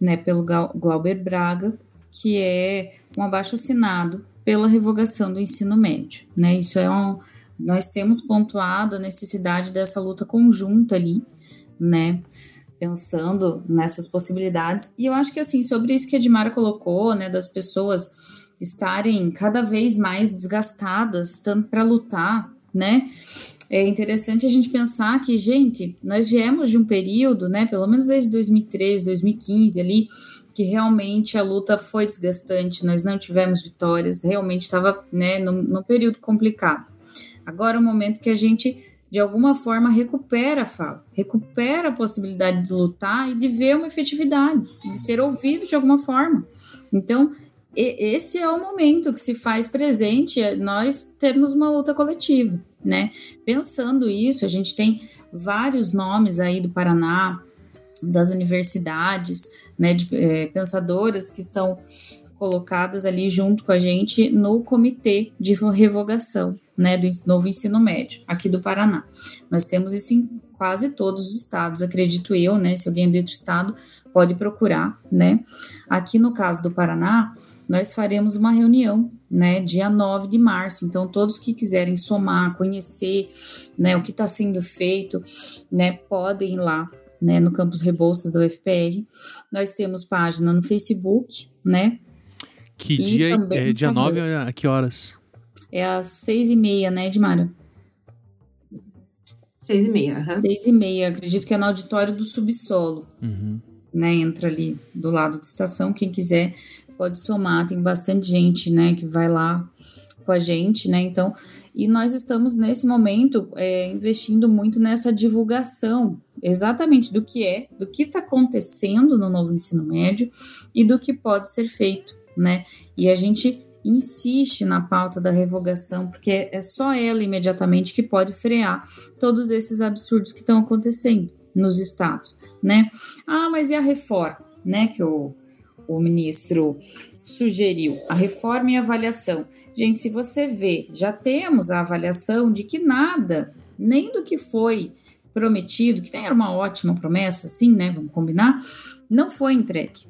né, pelo Glauber Braga, que é um abaixo assinado pela revogação do ensino médio, né? Isso é um nós temos pontuado a necessidade dessa luta conjunta ali, né? Pensando nessas possibilidades. E eu acho que assim, sobre isso que a Edmara colocou, né, das pessoas estarem cada vez mais desgastadas, tanto para lutar, né? é interessante a gente pensar que, gente, nós viemos de um período, né, pelo menos desde 2013, 2015 ali, que realmente a luta foi desgastante, nós não tivemos vitórias, realmente estava né, num, num período complicado. Agora é o momento que a gente, de alguma forma, recupera a fala, recupera a possibilidade de lutar e de ver uma efetividade, de ser ouvido de alguma forma. Então, esse é o momento que se faz presente é nós termos uma luta coletiva, né? Pensando isso, a gente tem vários nomes aí do Paraná, das universidades, né, de é, pensadoras que estão colocadas ali junto com a gente no comitê de revogação, né, do novo ensino médio aqui do Paraná. Nós temos isso em quase todos os estados, acredito eu, né, se alguém é de outro estado pode procurar, né. Aqui no caso do Paraná, nós faremos uma reunião, né, dia 9 de março. Então, todos que quiserem somar, conhecer, né, o que está sendo feito, né, podem ir lá né, no campus Rebouças da UFPR. Nós temos página no Facebook, né? Que dia é dia 9 a que horas? É às seis e meia, né, Edmara? Seis e meia, uhum. Seis e meia, acredito que é no auditório do subsolo. Uhum. Né, entra ali do lado da estação, quem quiser pode somar, tem bastante gente, né, que vai lá com a gente, né? Então, e nós estamos nesse momento é, investindo muito nessa divulgação, exatamente do que é, do que está acontecendo no novo ensino médio e do que pode ser feito, né? E a gente insiste na pauta da revogação, porque é só ela imediatamente que pode frear todos esses absurdos que estão acontecendo nos estados, né? Ah, mas e a reforma, né? Que o, o ministro sugeriu, a reforma e avaliação. Gente, se você vê, já temos a avaliação de que nada, nem do que foi prometido, que era uma ótima promessa, sim, né? Vamos combinar, não foi entregue,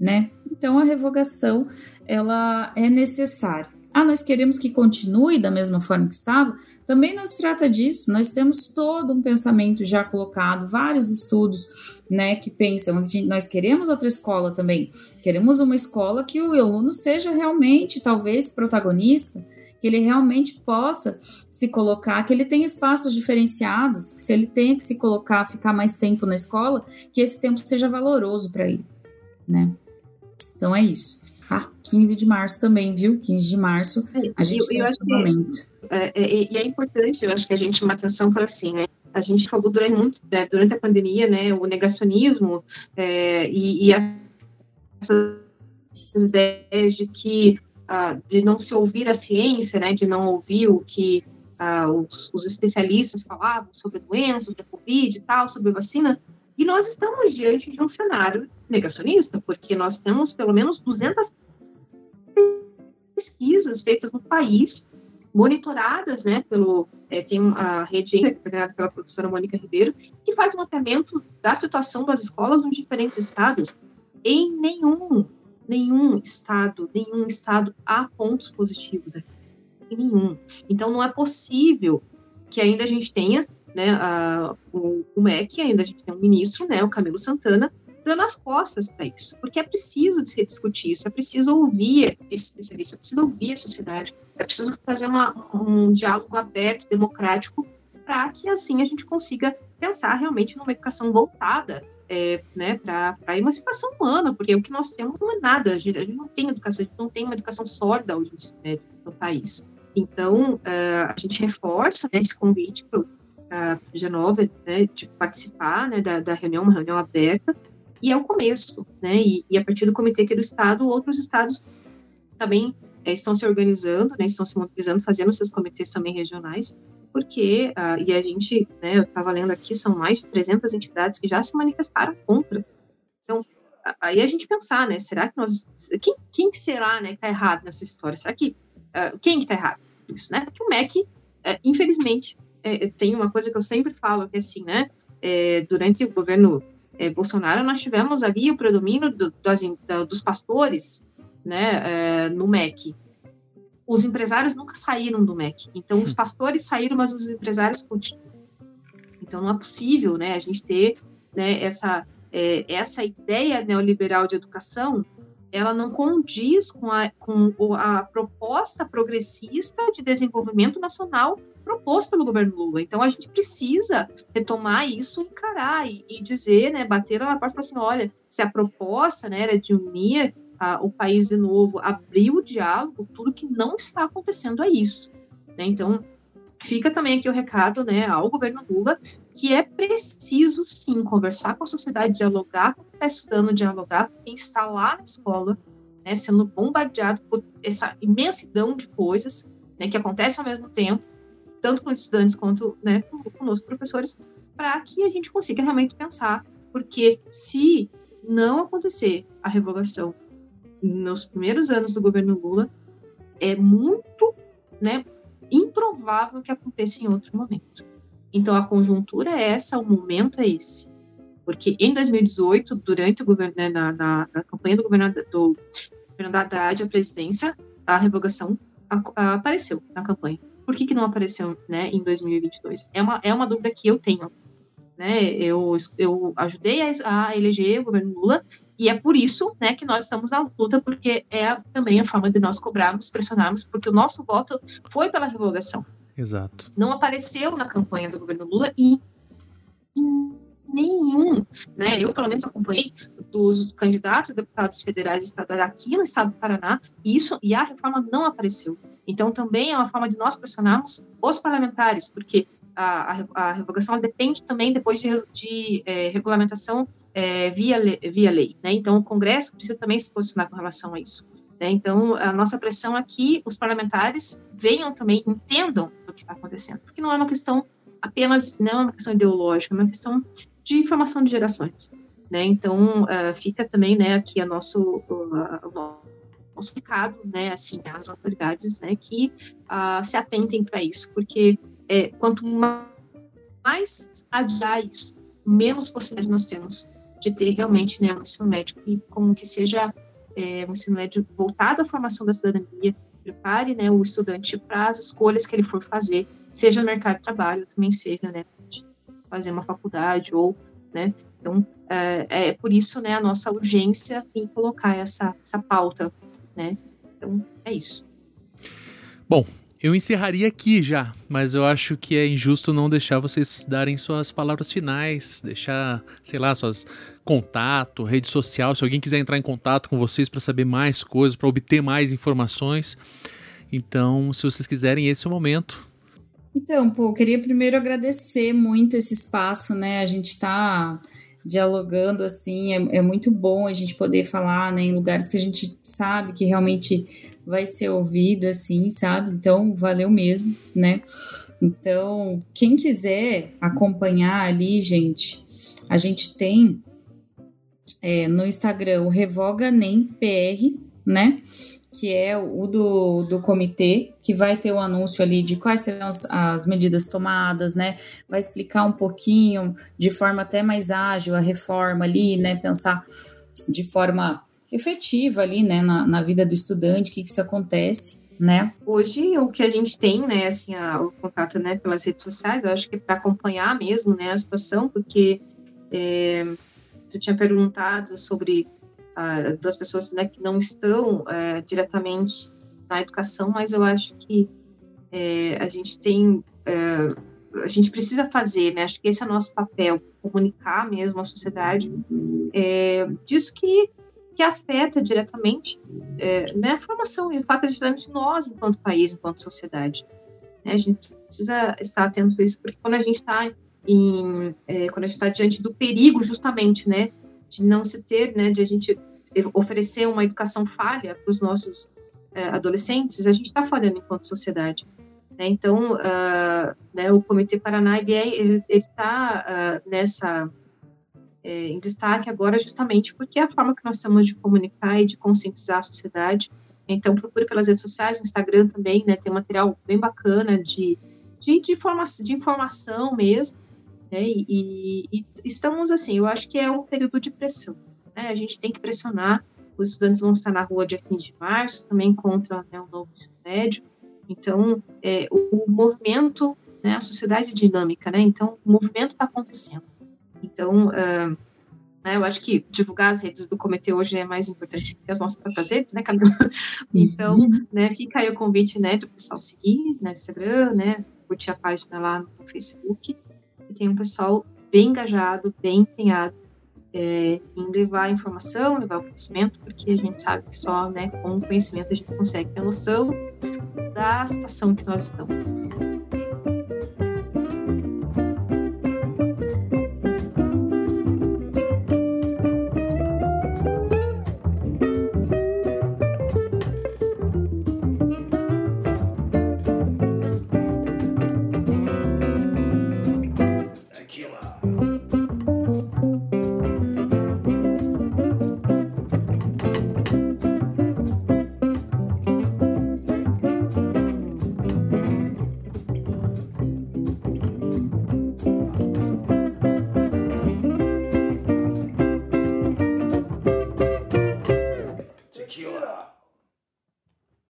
né? Então a revogação ela é necessária. Ah, nós queremos que continue da mesma forma que estava? Também não se trata disso. Nós temos todo um pensamento já colocado, vários estudos, né, que pensam que nós queremos outra escola também. Queremos uma escola que o aluno seja realmente, talvez, protagonista, que ele realmente possa se colocar, que ele tenha espaços diferenciados, que se ele tenha que se colocar, ficar mais tempo na escola, que esse tempo seja valoroso para ele, né? Então é isso. 15 de março também, viu? 15 de março, é, a gente eu, tem eu um momento. É, é, e é importante, eu acho que a gente uma atenção para assim, né? A gente falou durante muito, né, durante a pandemia, né, o negacionismo é, e, e essas ideias de que uh, de não se ouvir a ciência, né, de não ouvir o que uh, os, os, especialistas falavam sobre doenças, da Covid e tal, sobre vacina, e nós estamos diante de um cenário negacionista, porque nós temos pelo menos 200 pesquisas feitas no país, monitoradas, né, pelo é, tem a rede coordenada pela professora Mônica Ribeiro, que faz mapeamento da situação das escolas nos diferentes estados. Em nenhum, nenhum estado, nenhum estado há pontos positivos, né? em nenhum. Então não é possível que ainda a gente tenha, né, a, o, o MEC, ainda a gente tem um ministro, né, o Camilo Santana, dando as costas para isso, porque é preciso de se discutir isso, é preciso ouvir esse especialista, é preciso ouvir a sociedade, é preciso fazer uma, um diálogo aberto, democrático, para que assim a gente consiga pensar realmente numa educação voltada é, né, para a emancipação humana, porque o que nós temos não é nada, a gente, não tem educação, a gente não tem uma educação sólida hoje né, no país. Então, uh, a gente reforça né, esse convite para uh, Genova né, de participar né, da, da reunião, uma reunião aberta, e é o começo, né? E, e a partir do comitê aqui do estado, outros estados também é, estão se organizando, né? Estão se mobilizando, fazendo seus comitês também regionais, porque uh, e a gente, né? Eu estava lendo aqui, são mais de 300 entidades que já se manifestaram contra. Então aí a gente pensar, né? Será que nós quem, quem será, né? Que está errado nessa história? Será que uh, quem que está errado? Isso, né? Porque o MEC, uh, infelizmente, é, tem uma coisa que eu sempre falo que é assim, né? É, durante o governo é, Bolsonaro, nós tivemos ali o predomínio do, das, da, dos pastores né, é, no MEC. Os empresários nunca saíram do MEC. Então, os pastores saíram, mas os empresários continuam. Então, não é possível né, a gente ter né, essa, essa ideia neoliberal de educação ela não condiz com a, com a proposta progressista de desenvolvimento nacional proposto pelo governo Lula. Então a gente precisa retomar isso, encarar e, e dizer, né, bater na porta e falar assim, olha, se a proposta, né, era de unir a, o país de novo, abrir o diálogo, tudo que não está acontecendo é isso. Né? Então fica também aqui o recado, né, ao governo Lula, que é preciso sim conversar com a sociedade, dialogar com quem está estudando, dialogar com quem está lá na escola, né, sendo bombardeado por essa imensidão de coisas né, que acontecem ao mesmo tempo, tanto com os estudantes quanto né, com os professores, para que a gente consiga realmente pensar, porque se não acontecer a revogação nos primeiros anos do governo Lula, é muito né, improvável que aconteça em outro momento. Então a conjuntura é essa, o momento é esse. Porque em 2018, durante o governo, né, na, na, na, campanha do governador, do governador Haddad à presidência, a revogação a, a, apareceu na campanha. Por que, que não apareceu né, em 2022? É uma, é uma dúvida que eu tenho. Né? Eu, eu ajudei a, a eleger o governo Lula e é por isso né, que nós estamos na luta, porque é também a forma de nós cobrarmos, pressionarmos, porque o nosso voto foi pela revogação. Exato. Não apareceu na campanha do governo Lula e nenhum, né? Eu pelo menos acompanhei dos candidatos a deputados federais estaduais aqui no estado do Paraná, e isso e a reforma não apareceu. Então também é uma forma de nós pressionarmos os parlamentares, porque a, a, a revogação depende também depois de, de é, regulamentação é, via, via lei, né? Então o Congresso precisa também se posicionar com relação a isso. Né? Então a nossa pressão é que os parlamentares venham também entendam o que está acontecendo, porque não é uma questão apenas não é uma questão ideológica, é uma questão de informação de gerações. Né? Então, uh, fica também né, aqui a nosso, uh, o nosso recado né, assim, às autoridades né, que uh, se atentem para isso, porque é, quanto mais adiar isso, menos possibilidade nós temos de ter realmente né, um ensino médio que, como que seja é, um ensino médio voltado à formação da cidadania, prepare né, o estudante para as escolhas que ele for fazer, seja no mercado de trabalho, também seja né, fazer uma faculdade ou, né? Então, é, é por isso, né, a nossa urgência em colocar essa, essa pauta, né? Então, é isso. Bom, eu encerraria aqui já, mas eu acho que é injusto não deixar vocês darem suas palavras finais, deixar, sei lá, suas contato, rede social, se alguém quiser entrar em contato com vocês para saber mais coisas, para obter mais informações. Então, se vocês quiserem, esse é o momento. Então, pô, eu queria primeiro agradecer muito esse espaço, né? A gente está dialogando assim, é, é, muito bom a gente poder falar né, em lugares que a gente sabe que realmente vai ser ouvido, assim, sabe? Então, valeu mesmo, né? Então, quem quiser acompanhar ali, gente, a gente tem é, no Instagram o Revoga Nem PR, né? Que é o do, do comitê, que vai ter o um anúncio ali de quais serão as, as, medidas tomadas, né? Vai explicar um pouquinho, de forma até mais ágil, a reforma ali, né? Pensar de forma efetiva ali, né, na, na vida do estudante, o que, que isso acontece, né? Hoje, o que a gente tem, né, assim, a, o contato, né, pelas redes sociais, eu acho que para acompanhar mesmo, né, a situação, porque é, você tinha perguntado sobre das pessoas né, que não estão é, diretamente na educação, mas eu acho que é, a gente tem, é, a gente precisa fazer, né? Acho que esse é o nosso papel, comunicar mesmo à sociedade disso que que afeta diretamente né, a formação e o fato de nós enquanto país, enquanto sociedade. Né? A gente precisa estar atento a isso, porque quando a gente está quando a gente está diante do perigo, justamente, né, de não se ter, né, de a gente oferecer uma educação falha para os nossos é, adolescentes, a gente está falhando enquanto sociedade. Né? Então, uh, né, o Comitê Paraná ele está uh, nessa é, em destaque agora justamente porque é a forma que nós temos de comunicar e de conscientizar a sociedade. Então, procure pelas redes sociais, no Instagram também, né, tem material bem bacana de, de, de, de informação mesmo. Né, e, e, estamos assim, eu acho que é um período de pressão né, a gente tem que pressionar. Os estudantes vão estar na rua dia 15 de março, também contra né, o novo ensino médio. Então, é, o, o, movimento, né, a sociedade dinâmica, né? Então, o movimento está acontecendo. Então, uh, né, eu acho que divulgar as redes do comitê hoje é mais importante que as nossas próprias redes, né, Camila? Então, uhum. né, fica aí o convite, né, do pessoal seguir no Instagram, né, curtir a página lá no Facebook. Tem um pessoal bem engajado, bem empenhado é, em levar informação, levar o conhecimento, porque a gente sabe que só né, com o conhecimento a gente consegue ter noção da situação que nós estamos.